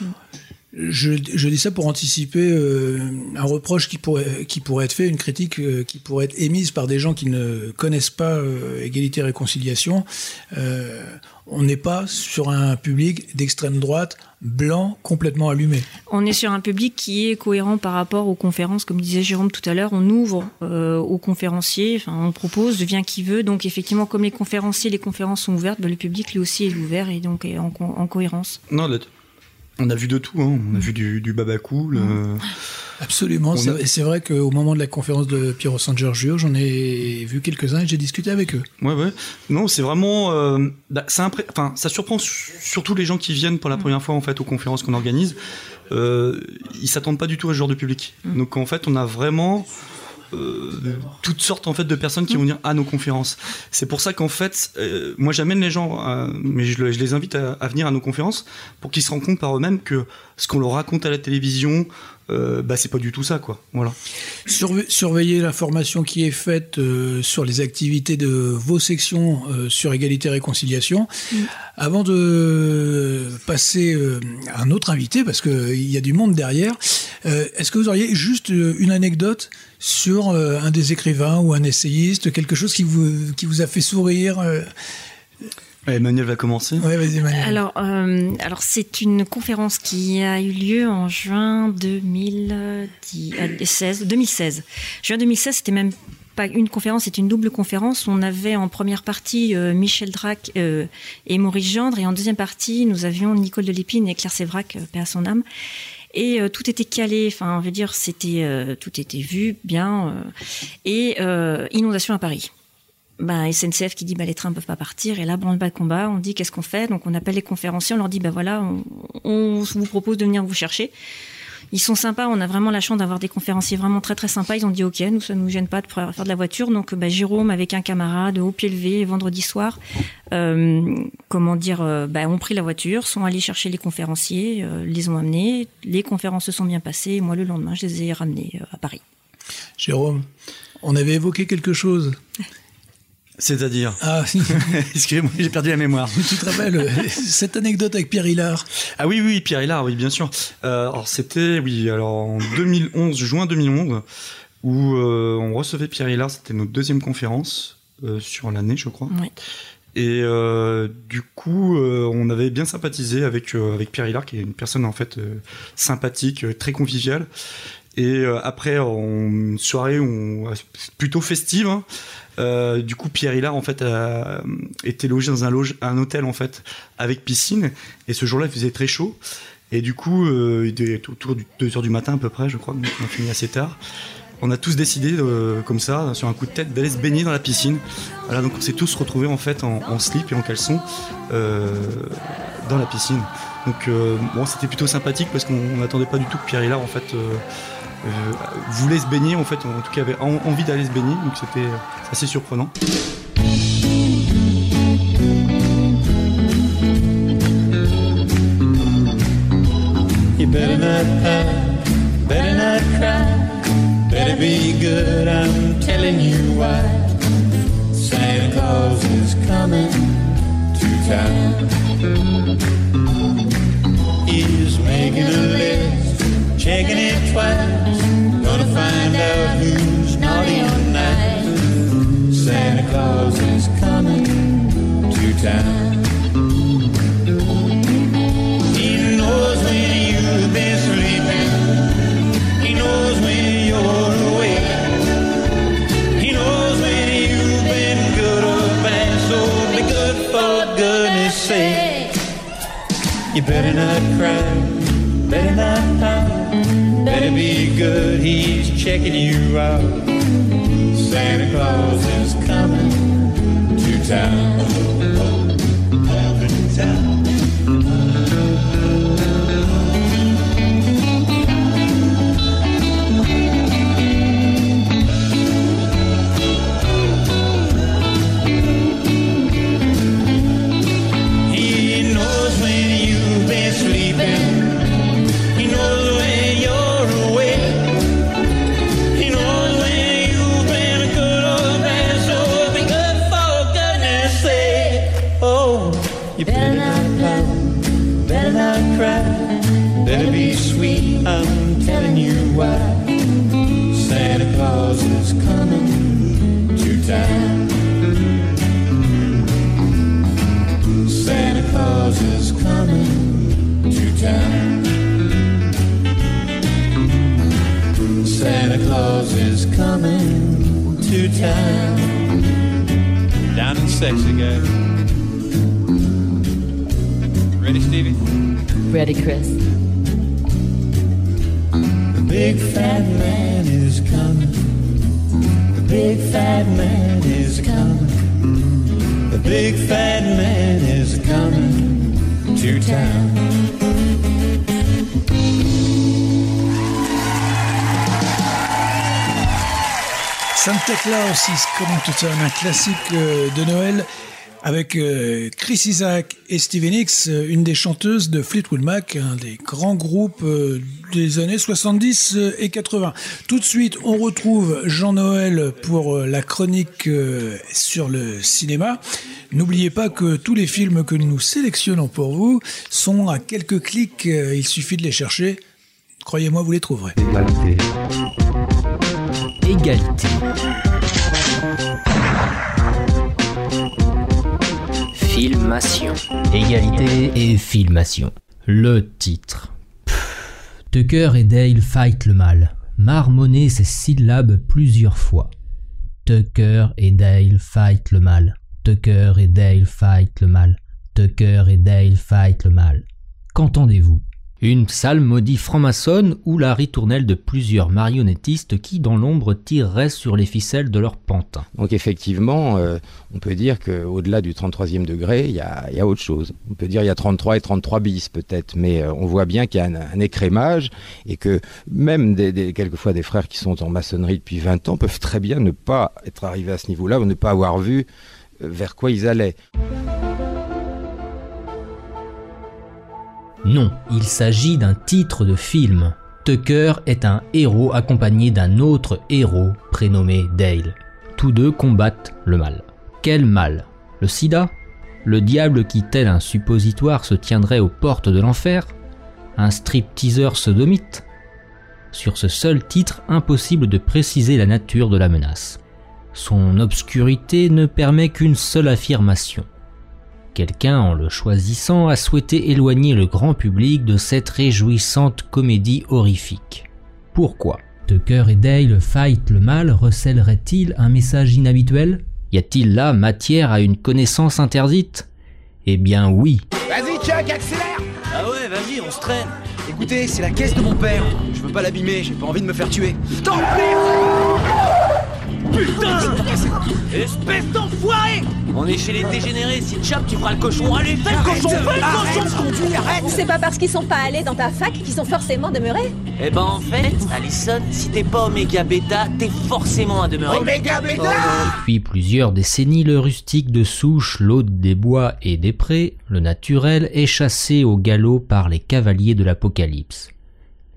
Je, je dis ça pour anticiper euh, un reproche qui pourrait, qui pourrait être fait, une critique euh, qui pourrait être émise par des gens qui ne connaissent pas euh, égalité et réconciliation. Euh, on n'est pas sur un public d'extrême droite blanc complètement allumé. On est sur un public qui est cohérent par rapport aux conférences, comme disait Jérôme tout à l'heure. On ouvre euh, aux conférenciers, enfin, on propose, vient qui veut. Donc effectivement, comme les conférenciers, les conférences sont ouvertes, ben, le public lui aussi est ouvert et donc est en, co- en cohérence. Non, là, on a vu de tout. Hein. On a vu du, du babacool. euh, Absolument. A- Et c'est vrai qu'au moment de la conférence de Piero San Giorgio, j'en ai vu quelques-uns et j'ai discuté avec eux. Ouais, ouais. Non, c'est vraiment. euh, bah, ça, impré- enfin, ça surprend su- surtout les gens qui viennent pour la première fois en fait aux conférences qu'on organise. Euh, ils s'attendent pas du tout à ce genre de public. Donc en fait, on a vraiment euh, toutes sortes en fait de personnes qui vont venir à nos conférences. C'est pour ça qu'en fait, euh, moi j'amène les gens, à- mais je les invite à, à venir à nos conférences pour qu'ils se rendent compte par eux-mêmes que ce qu'on leur raconte à la télévision, euh, bah c'est pas du tout ça, quoi. Voilà. Surve- surveiller l'information qui est faite euh, sur les activités de vos sections euh, sur égalité et réconciliation. Avant de passer euh, à un autre invité, parce qu'il y a du monde derrière, euh, est-ce que vous auriez juste euh, une anecdote sur euh, un des écrivains ou un essayiste, quelque chose qui vous, qui vous a fait sourire euh Emmanuel va commencer. Ouais, vas-y, Emmanuel. Alors, euh, alors c'est une conférence qui a eu lieu en juin 2016. 2016. Juin 2016, c'était même pas une conférence, c'était une double conférence. On avait en première partie euh, Michel Drac euh, et Maurice Gendre, et en deuxième partie, nous avions Nicole de Lépine et Claire Sévrac, euh, paix à son âme. Et euh, tout était calé, enfin, je veux dire, c'était euh, tout était vu bien. euh, et euh, inondation à Paris ben, SNCF qui dit bah, les trains ne peuvent pas partir et là branle-bas de combat on dit qu'est-ce qu'on fait? Donc on appelle les conférenciers on leur dit bah voilà on, on vous propose de venir vous chercher Ils sont sympas. On a vraiment la chance d'avoir des conférenciers vraiment très très sympas. Ils ont dit OK, nous ça nous gêne pas de faire de la voiture. Donc bah, Jérôme avec un camarade au pied levé vendredi soir, euh, comment dire, euh, bah, ont pris la voiture, sont allés chercher les conférenciers, euh, les ont amenés. Les conférences se sont bien passées. Moi le lendemain, je les ai ramenés à Paris. Jérôme, on avait évoqué quelque chose. C'est-à-dire Ah, Excusez-moi, j'ai perdu la mémoire. tu te rappelles euh, cette anecdote avec Pierre Hillard? Ah oui, oui, Pierre Hillard, oui, bien sûr. Euh, alors c'était, oui, alors en 2011, juin 2011, où euh, on recevait Pierre Hillard, c'était notre deuxième conférence euh, sur l'année, je crois. Ouais. Et euh, du coup, euh, on avait bien sympathisé avec euh, avec Pierre Hillard, qui est une personne en fait euh, sympathique, très conviviale. Et euh, après, en une soirée on- plutôt festive, hein, euh, du coup, Pierre Hillard en fait a été logé dans un loge, un hôtel en fait avec piscine. Et ce jour-là, il faisait très chaud. Et du coup, euh, il était autour du 2 heures du matin à peu près, je crois. Donc on a fini assez tard. On a tous décidé, euh, comme ça, sur un coup de tête, d'aller se baigner dans la piscine. Voilà, donc on s'est tous retrouvés en fait en, slip et en caleçon euh, dans la piscine. Donc euh, bon, c'était plutôt sympathique parce qu'on n'attendait pas du tout que Pierre Hillard en fait euh, voulait se baigner, en fait, en tout cas avait en- envie d'aller se baigner. Donc c'était euh, assez surprenant. You better not cry. Better not pout. Better be good. He's checking you out. Santa Claus is coming to town. Sexy, guys. Ready, Stevie? Ready, Chris. The big fat man is coming. The big fat man is coming. The big fat man is coming to town. Santa Claus is coming to town, un classique euh, de Noël avec euh, Chris Isaac et Stevie Nicks, euh, une des chanteuses de Fleetwood Mac, un des grands groupes des années 70 euh, et 80. Tout de suite, on retrouve Jean-Noël pour la chronique sur le cinéma. N'oubliez pas que tous les films que nous sélectionnons pour vous sont à quelques clics, il suffit de les chercher. Croyez-moi, vous les trouverez. Égalité. Filmation. Égalité et filmation. Le titre. Pff, Tucker et Dale fight le mal. Marmonner ces syllabes plusieurs fois. Tucker et Dale fight le mal. Tucker et Dale fight le mal. Tucker et Dale fight le mal. Qu'entendez-vous? Une maudit franc-maçonne ou la ritournelle de plusieurs marionnettistes qui, dans l'ombre, tireraient sur les ficelles de leur pantin. Donc effectivement, euh, on peut dire qu'au-delà du 33e degré, il y a, autre chose. On peut dire il y a 33 et 33 bis peut-être, mais euh, on voit bien qu'il y a un, écrémage et que même quelquefois des frères qui sont en maçonnerie depuis 20 ans peuvent très bien ne pas être arrivés à ce niveau-là ou ne pas avoir vu euh, vers quoi ils allaient. Non, il s'agit d'un titre de film. Tucker est un héros accompagné d'un autre héros prénommé Dale. Tous deux combattent le mal. Quel mal? Le sida? Le diable qui, tel un suppositoire, se tiendrait aux portes de l'enfer? Un strip-teaser sodomite? Sur ce seul titre, impossible de préciser la nature de la menace. Son obscurité ne permet qu'une seule affirmation. Quelqu'un, en le choisissant, a souhaité éloigner le grand public de cette réjouissante comédie horrifique. Pourquoi? Tucker et Dale fight le mal recèleraient-ils un message inhabituel? Y a-t-il là matière à une connaissance interdite? Eh bien oui. Vas-y, Chuck, accélère Ah ouais, vas-y, on se traîne. Écoutez, c'est la caisse de mon père. Je veux pas l'abîmer, j'ai pas envie de me faire tuer. T'en Putain Espèce d'enfoiré On est chez les dégénérés, si tu chopes, tu feras le cochon. Allez, fais le cochon, fais le cochon conduis, arrête C'est pas parce qu'ils sont pas allés dans ta fac qu'ils sont forcément demeurés. Eh ben en fait, Alison, si t'es pas Oméga Beta, t'es forcément un demeuré. Oméga Beta Depuis plusieurs décennies, le rustique de souche, l'hôte des bois et des prés, le naturel, est chassé au galop par les cavaliers de l'apocalypse.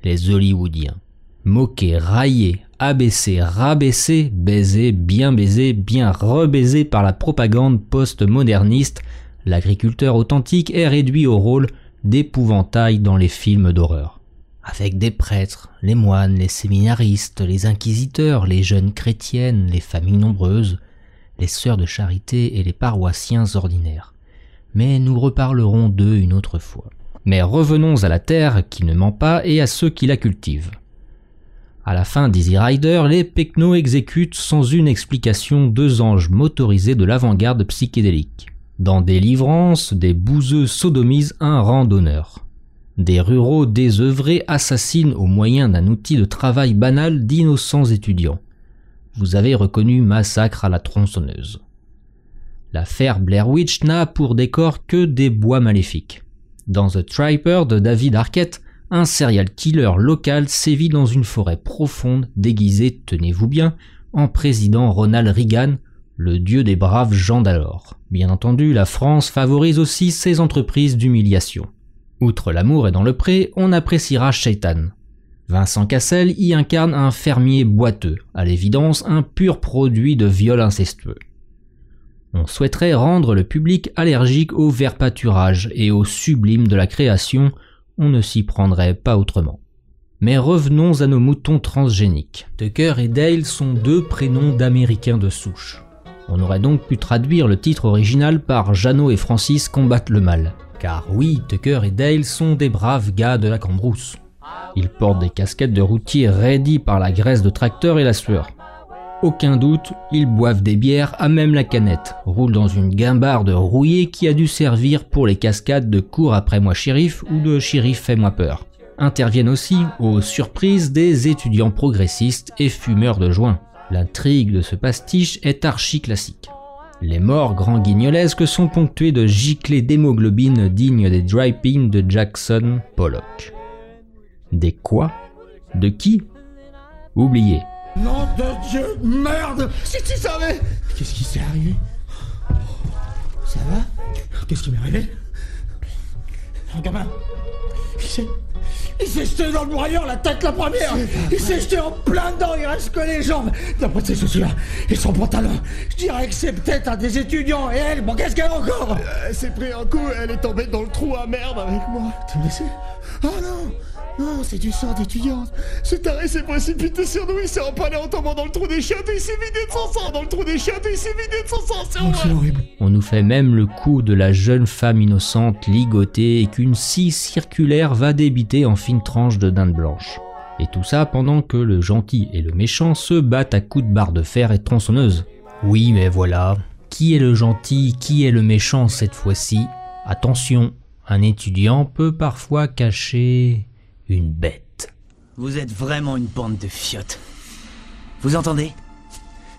Les Hollywoodiens. Moqués, raillés, abaissés, rabaissés, baisés, bien baisés, bien rebaisés par la propagande post-moderniste, l'agriculteur authentique est réduit au rôle d'épouvantail dans les films d'horreur. Avec des prêtres, les moines, les séminaristes, les inquisiteurs, les jeunes chrétiennes, les familles nombreuses, les sœurs de charité et les paroissiens ordinaires. Mais nous reparlerons d'eux une autre fois. Mais revenons à la terre qui ne ment pas et à ceux qui la cultivent. À la fin d'Easy Rider, les Pecnos exécutent sans une explication deux anges motorisés de l'avant-garde psychédélique. Dans Délivrance, des bouseux sodomisent un randonneur. Des ruraux désœuvrés assassinent au moyen d'un outil de travail banal d'innocents étudiants. Vous avez reconnu Massacre à la tronçonneuse. L'affaire Blair Witch n'a pour décor que des bois maléfiques. Dans The Tripper de David Arquette, un serial killer local sévit dans une forêt profonde déguisé, tenez-vous bien, en président Ronald Reagan, le dieu des braves gens d'alors. Bien entendu, la France favorise aussi ses entreprises d'humiliation. Outre l'amour et dans le pré, on appréciera Shaitan. Vincent Cassel y incarne un fermier boiteux, à l'évidence un pur produit de viol incestueux. On souhaiterait rendre le public allergique au vert pâturage et au sublime de la création, on ne s'y prendrait pas autrement. Mais revenons à nos moutons transgéniques. Tucker et Dale sont deux prénoms d'Américains de souche. On aurait donc pu traduire le titre original par Jeannot et Francis combattent le mal. Car oui, Tucker et Dale sont des braves gars de la cambrousse. Ils portent des casquettes de routiers raidies par la graisse de tracteur et la sueur. Aucun doute, ils boivent des bières à même la canette, roulent dans une guimbarde rouillée qui a dû servir pour les cascades de cours après moi shérif ou de shérif fais-moi peur. Interviennent aussi, aux surprises, des étudiants progressistes et fumeurs de joint. L'intrigue de ce pastiche est archi classique. Les morts grand guignolesques sont ponctués de giclées d'hémoglobine dignes des dry pins de Jackson Pollock. Des quoi? De qui? Oubliez. Nom de Dieu, merde. Si tu savais Qu'est-ce qui s'est arrivé? Ça va? Qu'est-ce qui m'est arrivé? Un gamin. Il s'est... Il s'est jeté dans le broyeur, la tête la première. Il s'est jeté en plein dedans, il reste que les jambes. D'après ses chaussures et son pantalon, je dirais que c'est peut-être un des étudiants, et elle, bon qu'est-ce qu'elle a encore? Elle s'est pris un coup, elle est tombée dans le trou à merde avec moi. T'es blessé Oh non non, c'est du sang d'étudiante. Ce taré s'est précipité sur nous, il s'est empalé en tombant dans le trou des chiottes et il s'est vidé de son sang. Dans le trou des chiottes et il s'est vidé de son sang, c'est horrible. On nous fait même le coup de la jeune femme innocente ligotée et qu'une scie circulaire va débiter en fines tranches de dinde blanche. Et tout ça pendant que le gentil et le méchant se battent à coups de barre de fer et tronçonneuse. Oui, mais voilà. Qui est le gentil, qui est le méchant cette fois-ci? Attention, Un étudiant peut parfois cacher une bête. Vous êtes vraiment une bande de fiottes. Vous entendez?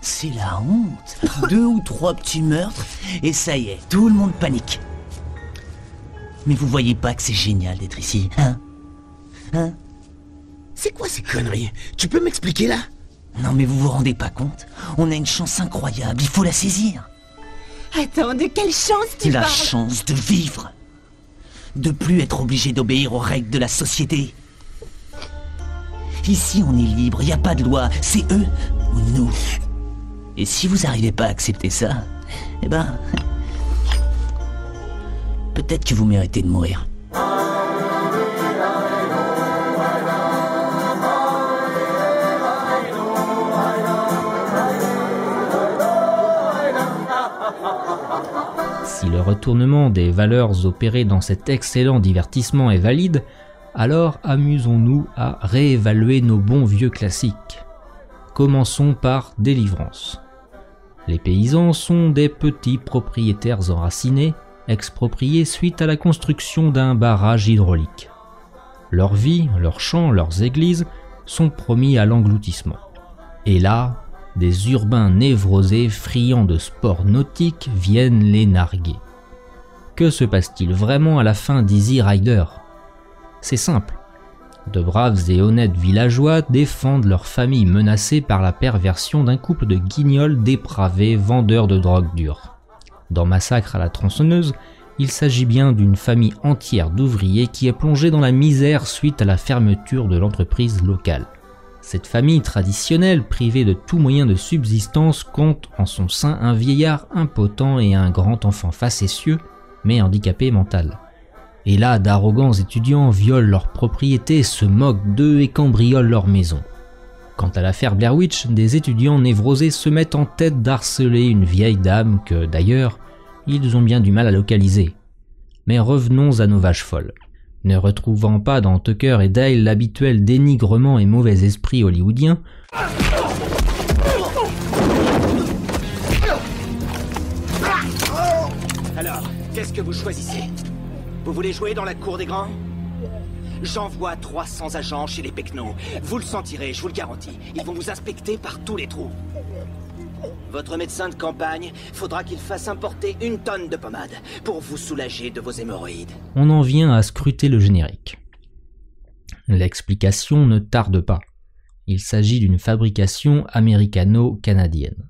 C'est la honte. Deux ou trois petits meurtres, et ça y est, tout le monde panique. Mais vous voyez pas que c'est génial d'être ici, hein? Hein? C'est quoi ces conneries? Tu peux m'expliquer là? Non mais vous vous rendez pas compte On a une chance incroyable, il faut la saisir. Attends, de quelle chance tu La parles? chance de vivre. De plus être obligé d'obéir aux règles de la société. Ici, on est libre, il n'y a pas de loi, c'est eux ou nous. Et si vous n'arrivez pas à accepter ça, eh ben. Peut-être que vous méritez de mourir. Si le retournement des valeurs opéré dans cet excellent divertissement est valide, alors amusons-nous à réévaluer nos bons vieux classiques. Commençons par Délivrance. Les paysans sont des petits propriétaires enracinés, expropriés suite à la construction d'un barrage hydraulique. Leur vie, leurs champs, leurs églises sont promis à l'engloutissement. Et là, des urbains névrosés friands de sports nautiques viennent les narguer. Que se passe-t-il vraiment à la fin d'Easy Rider? C'est simple. De braves et honnêtes villageois défendent leur famille menacée par la perversion d'un couple de guignols dépravés vendeurs de drogue dure. Dans Massacre à la tronçonneuse, il s'agit bien d'une famille entière d'ouvriers qui est plongée dans la misère suite à la fermeture de l'entreprise locale. Cette famille traditionnelle, privée de tout moyen de subsistance, compte en son sein un vieillard impotent et un grand enfant facétieux, mais handicapé mental. Et là, d'arrogants étudiants violent leurs propriétés, se moquent d'eux et cambriolent leur maison. Quant à l'affaire Blair Witch, des étudiants névrosés se mettent en tête d'harceler une vieille dame que, d'ailleurs, ils ont bien du mal à localiser. Mais revenons à nos vaches folles. Ne retrouvant pas dans Tucker et Dale l'habituel dénigrement et mauvais esprit hollywoodien, Alors, qu'est-ce que vous choisissez? Vous voulez jouer dans la cour des grands? J'envoie 300 agents chez les Pecnos. Vous le sentirez, je vous le garantis. Ils vont vous inspecter par tous les trous. Votre médecin de campagne, faudra qu'il fasse importer une tonne de pommade pour vous soulager de vos hémorroïdes. on en vient à scruter le générique. L'explication ne tarde pas. Il s'agit d'une fabrication américano-canadienne.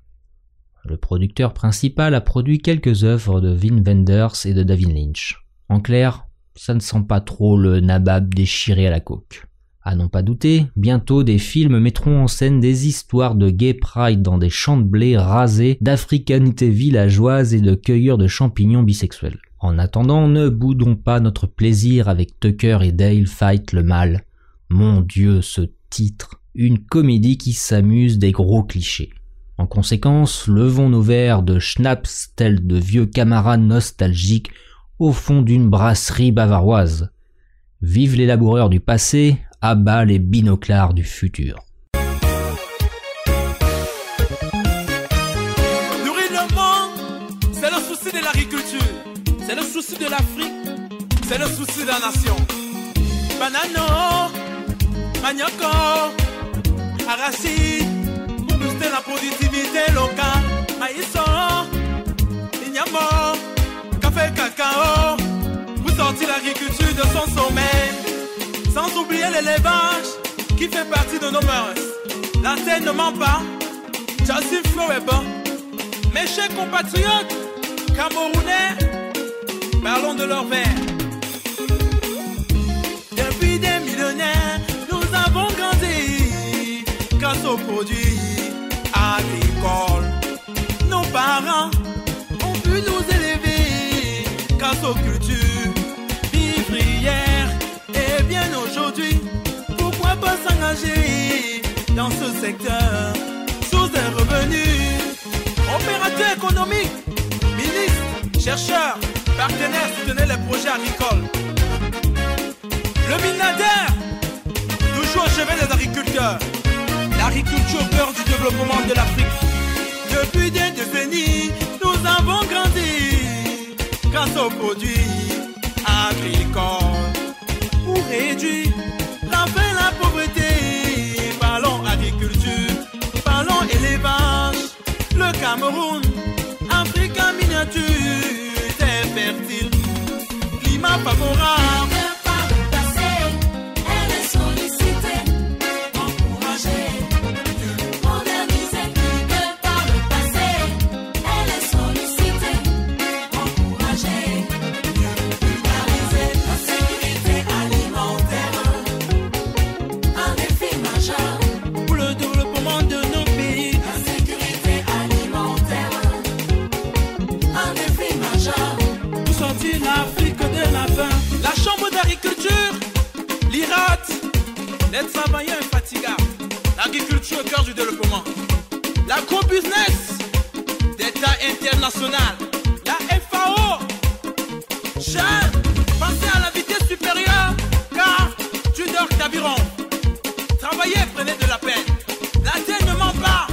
Le producteur principal a produit quelques œuvres de Wim Wenders et de David Lynch. En clair, ça ne sent pas trop le nabab déchiré à la coque. À n'en pas douter, bientôt des films mettront en scène des histoires de gay pride dans des champs de blé rasés, d'africanité villageoise et de cueilleurs de champignons bisexuels. En attendant, ne boudons pas notre plaisir avec Tucker et Dale Fight le mal. Mon dieu, ce titre. Une comédie qui s'amuse des gros clichés. En conséquence, levons nos verres de schnapps tels de vieux camarades nostalgiques au fond d'une brasserie bavaroise. Vive les laboureurs du passé, à les binoclars du futur. Nourrir le monde, c'est le souci de l'agriculture, c'est le souci de l'Afrique, c'est le souci de la nation. Banano, manioco, arachide, booster la productivité locale. Cacao, pour sortir l'agriculture de son sommet. Sans oublier l'élevage qui fait partie de nos mœurs. La terre ne ment pas, Joseph Flow est bon. Mes chers compatriotes camerounais, parlons de leur verre. Depuis des millénaires, nous avons grandi grâce aux produits agricoles. Nos parents grâce aux cultures vivrières. Et bien aujourd'hui, pourquoi pas s'engager dans ce secteur Source des revenus, opérateurs économiques, ministres, chercheurs, partenaires, soutenez les projets agricoles. Le Minader, toujours au chevet des agriculteurs. L'agriculture cœur du développement de l'Afrique. Depuis des décennies, nous avons grandi grâce aux produits agricole. Pour réduire la faim la pauvreté, parlons agriculture, parlons élevage. Le Cameroun, Afrique en miniature, terre fertile, climat favorable. Les travailleurs infatigables. L'agriculture au cœur du développement. L'agro-business, d'État international. La FAO, jeunes, pensez à la vitesse supérieure, car tu dors carburant. Travaillez, prenez de la peine. La ne ment pas.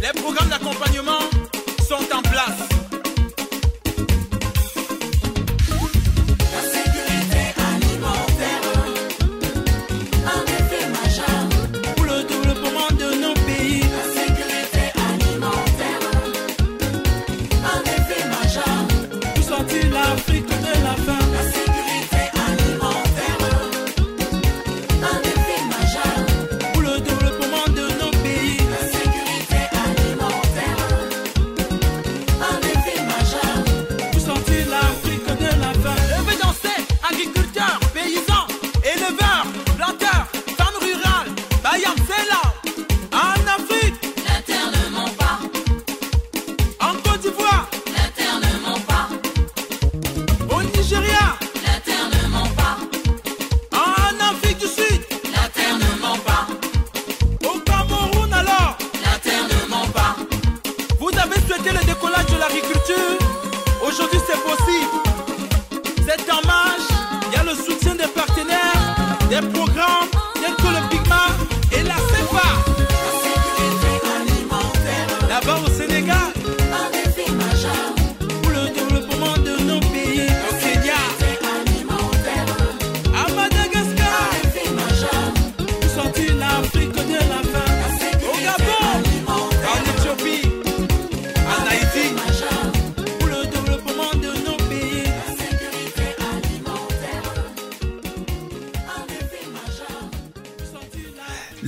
Les programmes d'accompagnement sont en place.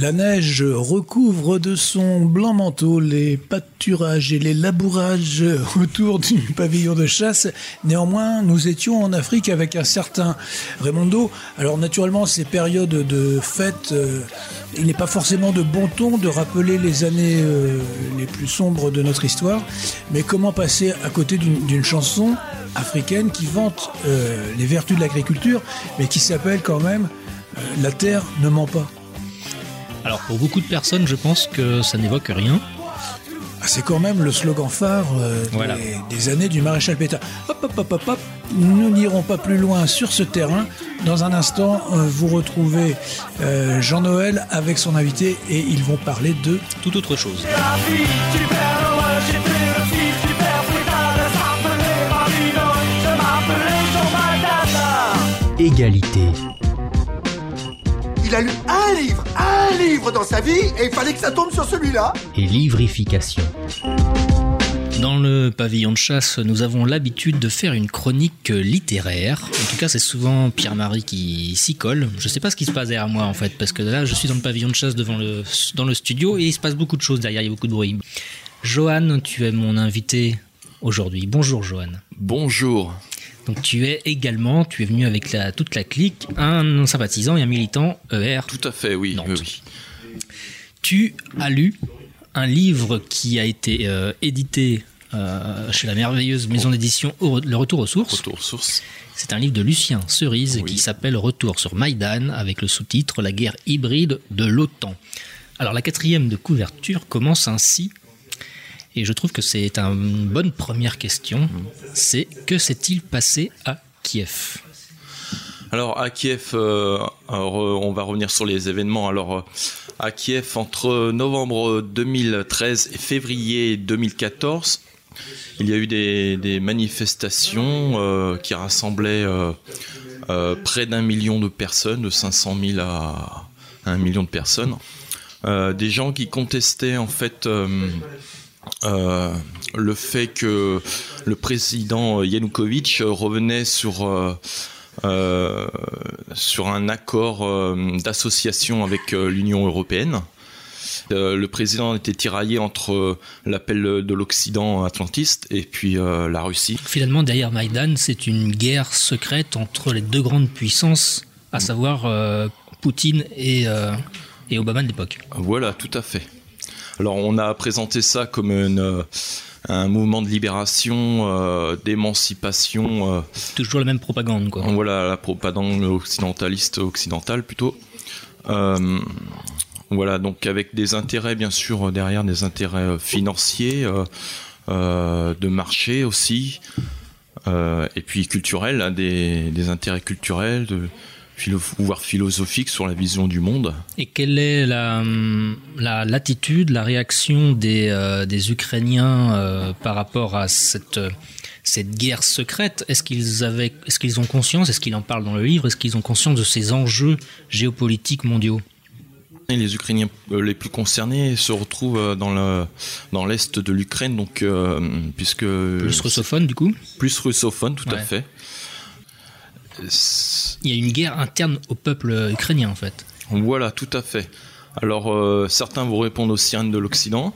La neige recouvre de son blanc manteau les pâturages et les labourages autour du pavillon de chasse. Néanmoins, nous étions en Afrique avec un certain Raimondo. Alors naturellement, ces périodes de fête, euh, il n'est pas forcément de bon ton de rappeler les années euh, les plus sombres de notre histoire. Mais comment passer à côté d'une chanson africaine qui vante euh, les vertus de l'agriculture, mais qui s'appelle quand même La terre ne ment pas? Alors pour beaucoup de personnes, je pense que ça n'évoque rien. Ah, C'est quand même le slogan phare euh, des, Voilà. des années du maréchal Pétain. Hop, hop, hop, hop, hop. Nous n'irons pas plus loin sur ce terrain. Dans un instant, euh, vous retrouvez euh, Jean-Noël avec son invité et ils vont parler de Tout autre chose. Égalité. Il a lu un livre, un livre dans sa vie, et il fallait que ça tombe sur celui-là. et livrification. Dans le pavillon de chasse, nous avons l'habitude de faire une chronique littéraire. En tout cas, c'est souvent Pierre-Marie qui s'y colle. Je sais pas ce qui se passe derrière moi en fait, parce que là, je suis dans le pavillon de chasse devant le, dans le studio et il se passe beaucoup de choses derrière, il y a beaucoup de bruit. Johan, tu es mon invité aujourd'hui. Bonjour Johan. Bonjour. Donc tu es également, tu es venu avec la, toute la clique, un sympathisant et un militant ER. Tout à fait, oui. oui, oui. Tu as lu un livre qui a été euh, édité euh, chez la merveilleuse maison d'édition Le Retour aux Sources. Retour aux Sources. C'est un livre de Lucien Cerise qui s'appelle Retour sur Maïdan avec le sous-titre La guerre hybride de l'OTAN. Alors la quatrième de couverture commence ainsi. Et je trouve que c'est une bonne première question. C'est que s'est-il passé à Kiev? Alors à Kiev, euh, euh, on va revenir sur les événements. Alors euh, à Kiev, entre novembre 2013 et février 2014, il y a eu des, des manifestations euh, qui rassemblaient euh, près d'un million de personnes, de 500 000 à un million de personnes. Des gens qui contestaient en fait euh, le fait que le président Yanukovych revenait sur euh, euh, sur un accord d'association avec l'Union européenne. Le président était tiraillé entre l'appel de l'Occident atlantiste et puis la Russie. Finalement, derrière Maïdan, c'est une guerre secrète entre les deux grandes puissances, à savoir Poutine et, et Obama de l'époque. Voilà, tout à fait. Alors on a présenté ça comme une, euh, un mouvement de libération, euh, d'émancipation. euh, Toujours la même propagande, quoi. Voilà, la propagande occidentaliste occidentale plutôt. Euh, voilà, donc avec des intérêts bien sûr derrière, des intérêts financiers, de marché aussi, et puis culturels, hein, des, des intérêts culturels, de philo voire philosophiques sur la vision du monde. Et quelle est la, hum, la l'attitude, la réaction des, euh, des Ukrainiens euh, par rapport à cette, euh, cette guerre secrète? Est-ce qu'ils avaient, est-ce qu'ils ont conscience, est-ce qu'ils en parlent dans le livre, est-ce qu'ils ont conscience de ces enjeux géopolitiques mondiaux? Et les Ukrainiens les plus concernés se retrouvent dans le dans l'est de l'Ukraine, donc euh, puisque Plus russophone, du coup? Plus russophone, tout à fait. Il y a une guerre interne au peuple ukrainien, en fait. Voilà, tout à fait. Alors euh, certains vont répondre aux sirènes de l'Occident.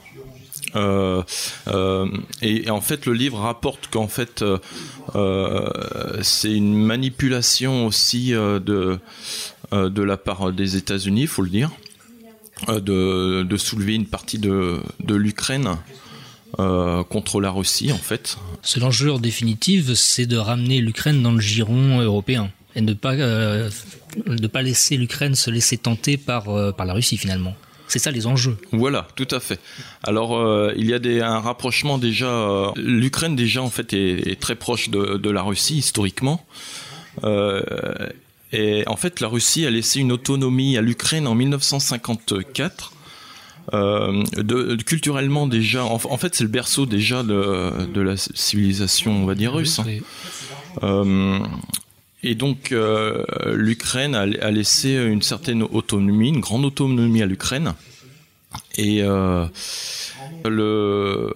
Euh, euh, et, et en fait, le livre rapporte qu'en fait, c'est une manipulation aussi de de la part des États-Unis, faut le dire, de, de soulever une partie de de l'Ukraine euh, contre la Russie, en fait. C'est l'enjeu en définitive, c'est de ramener l'Ukraine dans le giron européen et ne pas, euh, ne pas laisser l'Ukraine se laisser tenter par, euh, par la Russie finalement. C'est ça les enjeux. Voilà, tout à fait. Alors euh, il y a des, un rapprochement déjà. euh, L'Ukraine déjà en fait est, est très proche de, de la Russie historiquement. Euh, et en fait la Russie a laissé une autonomie à l'Ukraine en 1954. Euh, de, culturellement déjà, en, en fait c'est le berceau déjà de, de la civilisation on va dire russe. hein. Euh, et donc euh, l'Ukraine a, a laissé une certaine autonomie, une grande autonomie à l'Ukraine. Et euh, le,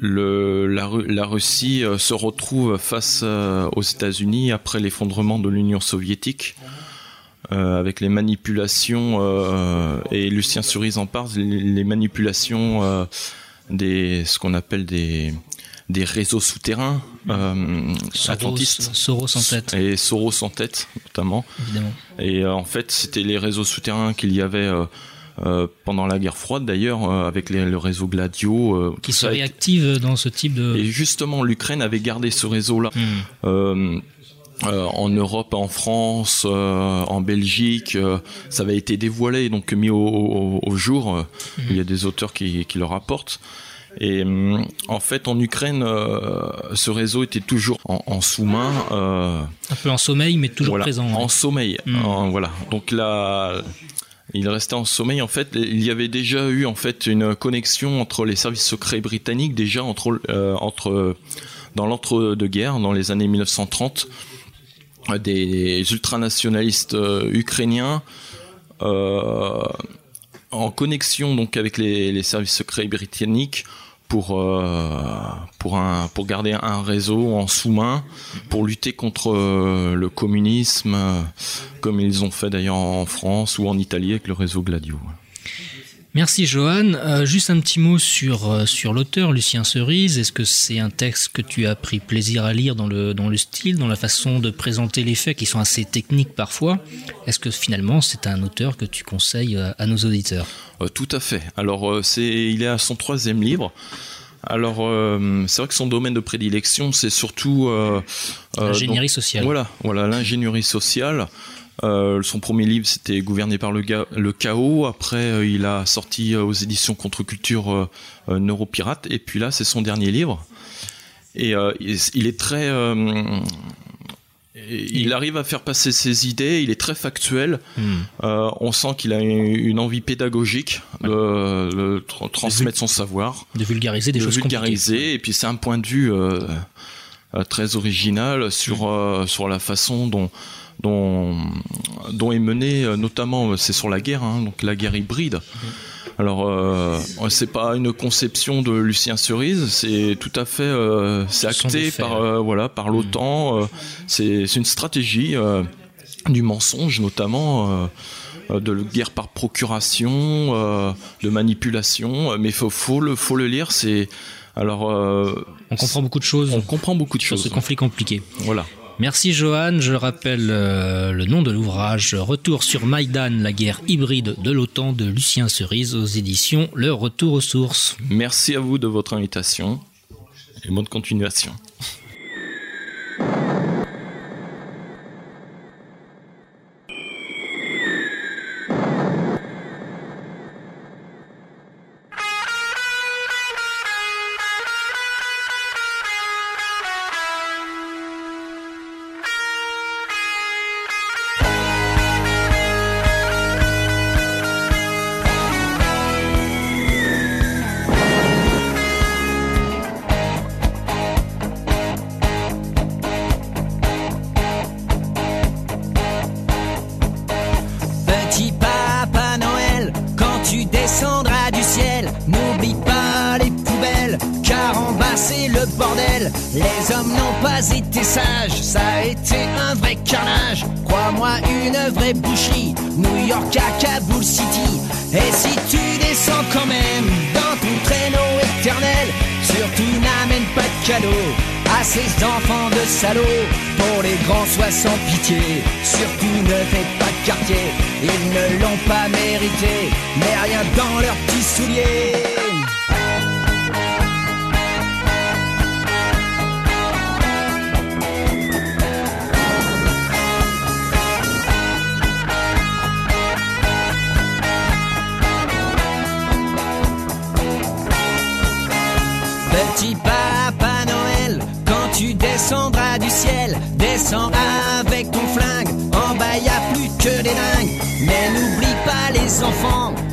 le, la, la Russie se retrouve face aux États-Unis après l'effondrement de l'Union soviétique. Euh, avec les manipulations, euh, et Lucien Cerise en parle, les, les manipulations euh, des, ce qu'on appelle des, des réseaux souterrains euh, Soros- atlantistes. Soros en tête. Et Soros en tête, notamment. Évidemment. Et en fait, c'était les réseaux souterrains qu'il y avait pendant la guerre froide, d'ailleurs, avec les- le réseau Gladio. Qui se été- réactive dans ce type de... Et justement, l'Ukraine avait gardé ce réseau-là. Euh, euh, en Europe, en France, euh, en Belgique, euh, ça avait été dévoilé, donc mis au, au- au jour. euh, Il y a des auteurs qui, qui le rapportent. Et en fait, en Ukraine, ce réseau était toujours en, en sous-main. Un peu en sommeil, mais toujours voilà, présent. En ouais. sommeil. en- voilà. Donc là, il restait en sommeil. En fait, il y avait déjà eu en fait une connexion entre les services secrets britanniques déjà entre entre dans l'entre-deux-guerres, dans les années 1930, euh, des ultranationalistes euh, ukrainiens. euh, en connexion donc avec les, les services secrets britanniques pour euh, pour un pour garder un réseau en sous-main pour lutter contre euh, le communisme euh, comme ils ont fait d'ailleurs en France ou en Italie avec le réseau Gladio. Merci Johan. Euh, juste un petit mot sur, euh, sur l'auteur, Lucien Cerise. Est-ce que c'est un texte que tu as pris plaisir à lire dans le, dans le style, dans la façon de présenter les faits qui sont assez techniques parfois? Est-ce que finalement c'est un auteur que tu conseilles euh, à nos auditeurs? Tout à fait. Alors c'est il est à son troisième livre. Alors euh, c'est vrai que son domaine de prédilection c'est surtout euh, L'ingénierie sociale. Voilà, voilà l'ingénierie sociale. Euh, son premier livre c'était Gouverné par le, chaos. Après euh, il a sorti euh, aux éditions Contre-culture Neuropirate. Et puis là c'est son dernier livre. Et il, est très il arrive à faire passer ses idées, il est très factuel. Euh, on sent qu'il a une, une envie pédagogique de, de tra- transmettre son savoir, De vulgariser des de choses vulgariser. Et puis c'est un point de vue très original sur euh, sur la façon dont dont dont est menée euh, notamment euh, c'est sur la guerre hein, donc la guerre hybride. Alors, euh, c'est pas une conception de Lucien Cerise, c'est tout à fait, euh, c'est acté par, euh, voilà, par l'OTAN. euh, c'est une stratégie du mensonge, notamment de guerre par procuration, de manipulation. Mais faut, faut le, faut le lire. C'est alors. On comprend beaucoup de choses. On comprend beaucoup de sur choses. ce conflit compliqué. Voilà. Merci Johan, je rappelle euh, le nom de l'ouvrage Retour sur Maïdan, la guerre hybride de l'OTAN de Lucien Cerise aux éditions Le Retour aux sources. Merci à vous de votre invitation et bonne continuation.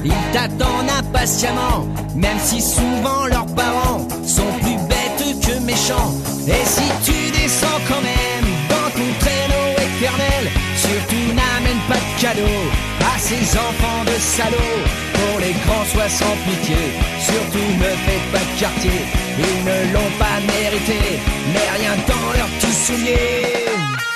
Ils t'attendent impatiemment. Même si souvent leurs parents sont plus bêtes que méchants. Et si tu descends quand même dans ton traîneau éternel, surtout n'amène pas de cadeaux à ces enfants de salauds. Pour les grands, sois sans pitié. Surtout ne faites pas de quartier. Ils ne l'ont pas mérité. Mais rien dans leurs petits souliers.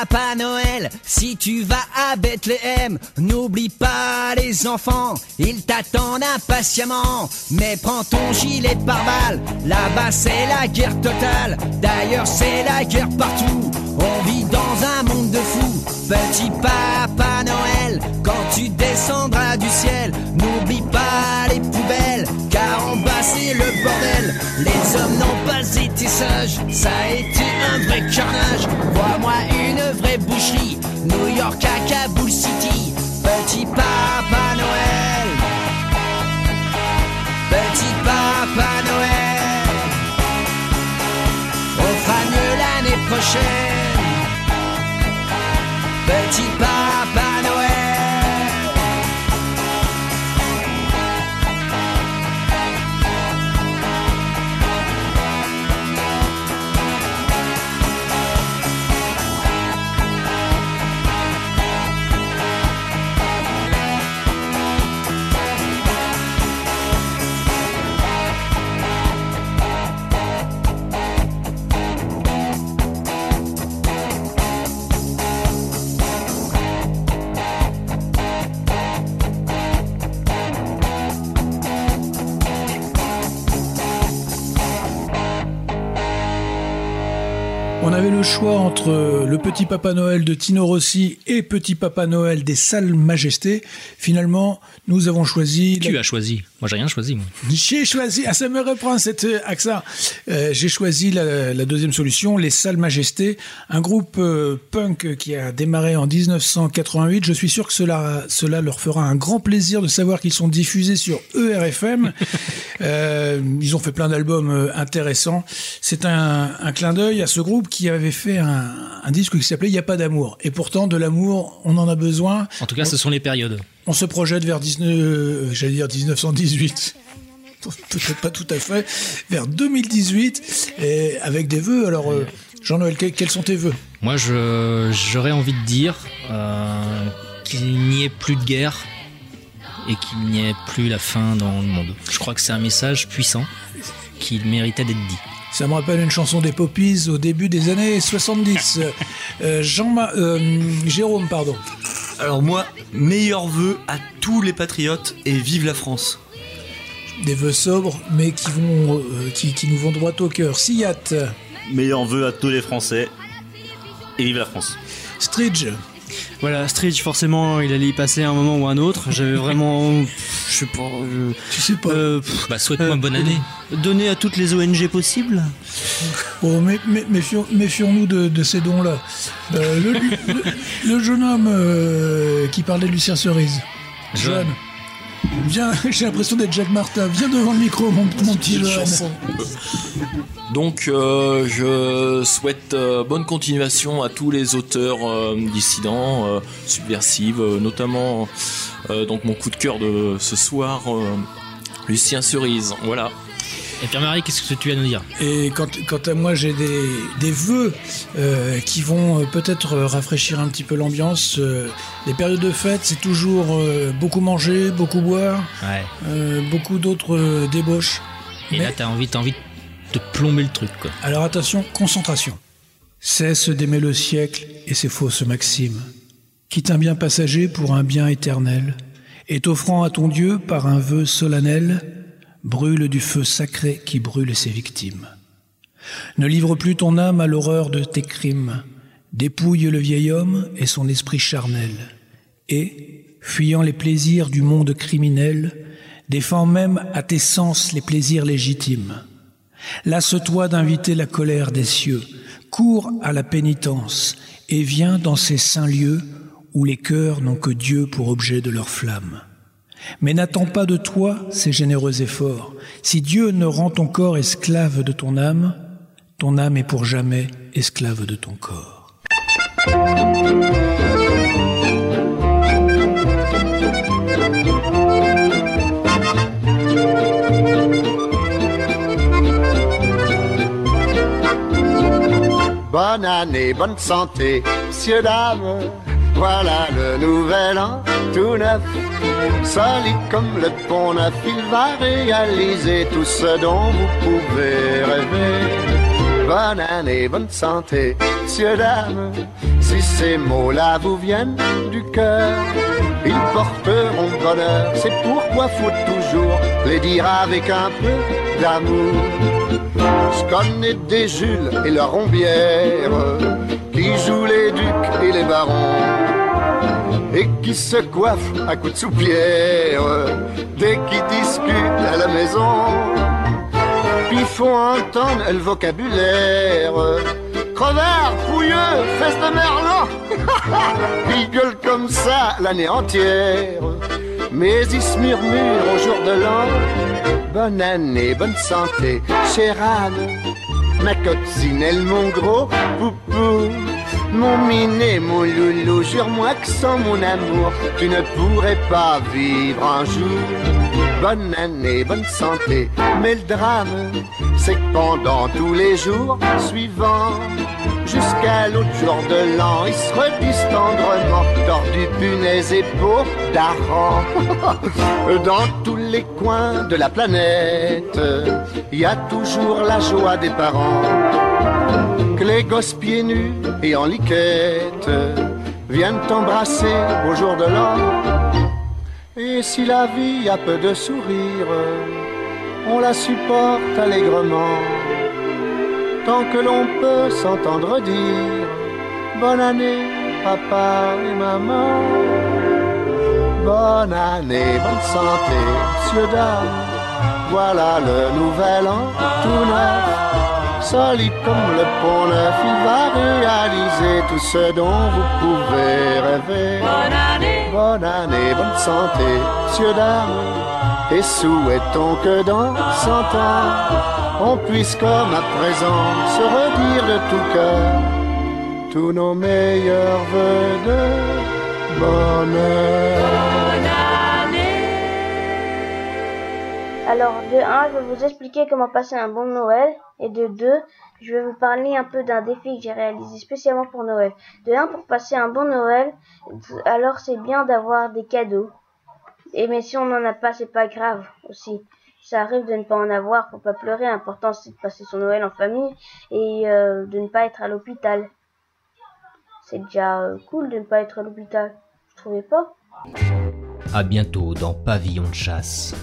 Papa Noël, si tu vas à Bethléem, n'oublie pas les enfants, ils t'attendent impatiemment. Mais prends ton gilet pare-balles, là-bas c'est la guerre totale. D'ailleurs c'est la guerre partout, on vit dans un monde de fous. Petit papa Noël, quand tu descendras du ciel, n'oublie pas les poubelles, c'est le bordel. Les hommes n'ont pas été sages, ça a été un vrai carnage. Crois-moi, une vraie boucherie, New York à Kaboul City. Petit papa Noël, petit papa Noël, on fera mieux l'année prochaine. Petit papa choix entre le Petit Papa Noël de Tino Rossi et Petit Papa Noël des Salles Majestés. Finalement, nous avons choisi. Tu as choisi Moi, j'ai rien choisi. J'ai choisi, ah, ça me reprend cet euh, accent. Euh, J'ai choisi la, la deuxième solution, les Salles Majestés, un groupe euh, punk qui a démarré en 1988. Je suis sûr que cela, cela leur fera un grand plaisir de savoir qu'ils sont diffusés sur ERFM. Euh, ils ont fait plein d'albums intéressants. C'est un, un clin d'œil à ce groupe qui avait fait un, un disque qui s'appelait Il n'y a pas d'amour. Et pourtant, de l'amour, on en a besoin. En tout cas, ce sont les périodes. On se projette vers 19, euh, j'allais dire 1918. Peut-être pas tout à fait. Vers 2018, et avec des vœux. Alors, euh, Jean-Noël, que- quels sont tes vœux? Moi, j'aurais envie de dire euh, qu'il n'y ait plus de guerre et qu'il n'y ait plus la fin dans le monde. Je crois que c'est un message puissant qui méritait d'être dit. Ça me rappelle une chanson des Poppies au début des années 70. Euh, Jean euh, Jérôme, pardon. Alors moi, meilleur vœu à tous les patriotes et vive la France. Des vœux sobres, mais qui, vont, euh, qui, qui nous vont droit au cœur. Siyat, Meilleur vœu à tous les Français. Et vive la France. Stridge. Voilà, Stridge, forcément, il allait y passer un moment ou un autre. J'avais vraiment. Je sais pas. je- Tu sais pas. Euh, Bah, souhaite-moi bonne année. Donner à toutes les ONG possibles. Bon, mé- mé- méfions- méfions-nous de, de ces dons-là. Euh, le, le- le jeune homme euh, qui parlait de Lucien Cerise. Jeanne. Viens, j'ai l'impression d'être Jacques Martin. Viens devant le micro, mon, mon petit jeune. chanson. Donc, euh, je souhaite euh, bonne continuation à tous les auteurs euh, dissidents, euh, subversives, euh, notamment euh, donc mon coup de cœur de ce soir, euh, Lucien Cerise. Voilà. Et Pierre-Marie, qu'est-ce que tu as à nous dire Et quant, quant à moi, j'ai des, des vœux euh, qui vont euh, peut-être euh, rafraîchir un petit peu l'ambiance. Les périodes de fête, c'est toujours euh, beaucoup manger, beaucoup boire, Ouais. euh, beaucoup d'autres débauches. Et Mais- là, t'as envie, t'as envie de plomber le truc, quoi. Alors attention, concentration. Cesse d'aimer le siècle et ses fausses maximes. Quitte un bien passager pour un bien éternel, et t'offrant à ton Dieu par un vœu solennel, brûle du feu sacré qui brûle ses victimes. Ne livre plus ton âme à l'horreur de tes crimes, dépouille le vieil homme et son esprit charnel, et, fuyant les plaisirs du monde criminel, défends même à tes sens les plaisirs légitimes. Lasse-toi d'inviter la colère des cieux, cours à la pénitence, et viens dans ces saints lieux où les cœurs n'ont que Dieu pour objet de leur flamme. Mais n'attends pas de toi ces généreux efforts. Si Dieu ne rend ton corps esclave de ton âme, ton âme est pour jamais esclave de ton corps. Bonne année, bonne santé, messieurs, dames. Voilà le nouvel an tout neuf. Solide comme le pont neuf, il va réaliser tout ce dont vous pouvez rêver. Bonne année, bonne santé, messieurs, dames. Si ces mots-là vous viennent du cœur, ils porteront bonheur. C'est pourquoi faut toujours les dire avec un peu d'amour. Je connais des Jules et leur rombière qui jouent les ducs et les barons et qui se coiffent à coups de soupière dès qu'ils discutent à la maison. Puis font entendre le vocabulaire crevard, fouilleux, fesse de merlan. ils gueulent comme ça l'année entière, mais ils se murmurent au jour de l'an. Bonne année, bonne santé, chère Anne, ma coccinelle, mon gros poupou, mon minet, mon loulou, jure-moi que sans mon amour, tu ne pourrais pas vivre un jour. Bonne année, bonne santé, mais le drame, c'est que pendant tous les jours suivants, jusqu'à l'autre jour de l'an, ils se redisent tendrement, tordus, punaises et peaux d'arran. Dans tous les coins de la planète, il y a toujours la joie des parents. Les gosses pieds nus et en liquette viennent t'embrasser au jour de l'an. Et si la vie a peu de sourire, on la supporte allègrement. Tant que l'on peut s'entendre dire Bonne année, papa et maman. Bonne année, bonne santé, monsieur, dame. Voilà le nouvel an tout neuf. Solide comme le pont neuf, il va réaliser tout ce dont vous pouvez rêver. Bonne année. Bonne année, bonne santé, monsieur, dame. Et souhaitons que dans cent ans, on puisse comme à présent se redire de tout cœur tous nos meilleurs voeux de bonheur. Alors, de 1, je vais vous expliquer comment passer un bon Noël. Et de 2, je vais vous parler un peu d'un défi que j'ai réalisé spécialement pour Noël. De 1, pour passer un bon Noël, alors c'est bien d'avoir des cadeaux. Et mais si on n'en a pas, c'est pas grave aussi. Ça arrive de ne pas en avoir, faut pas pleurer. L'important c'est de passer son Noël en famille et euh, de ne pas être à l'hôpital. C'est déjà euh, cool de ne pas être à l'hôpital. Vous trouvez pas? À bientôt dans Pavillon de chasse.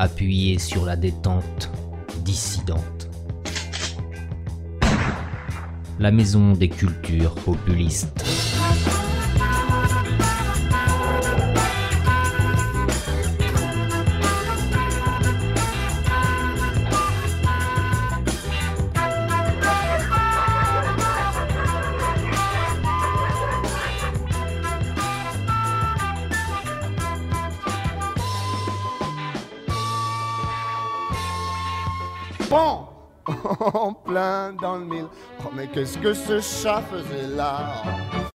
Appuyez sur la détente dissidente. La maison des cultures populistes. En plein dans le mille. Oh mais qu'est-ce que ce chat faisait là?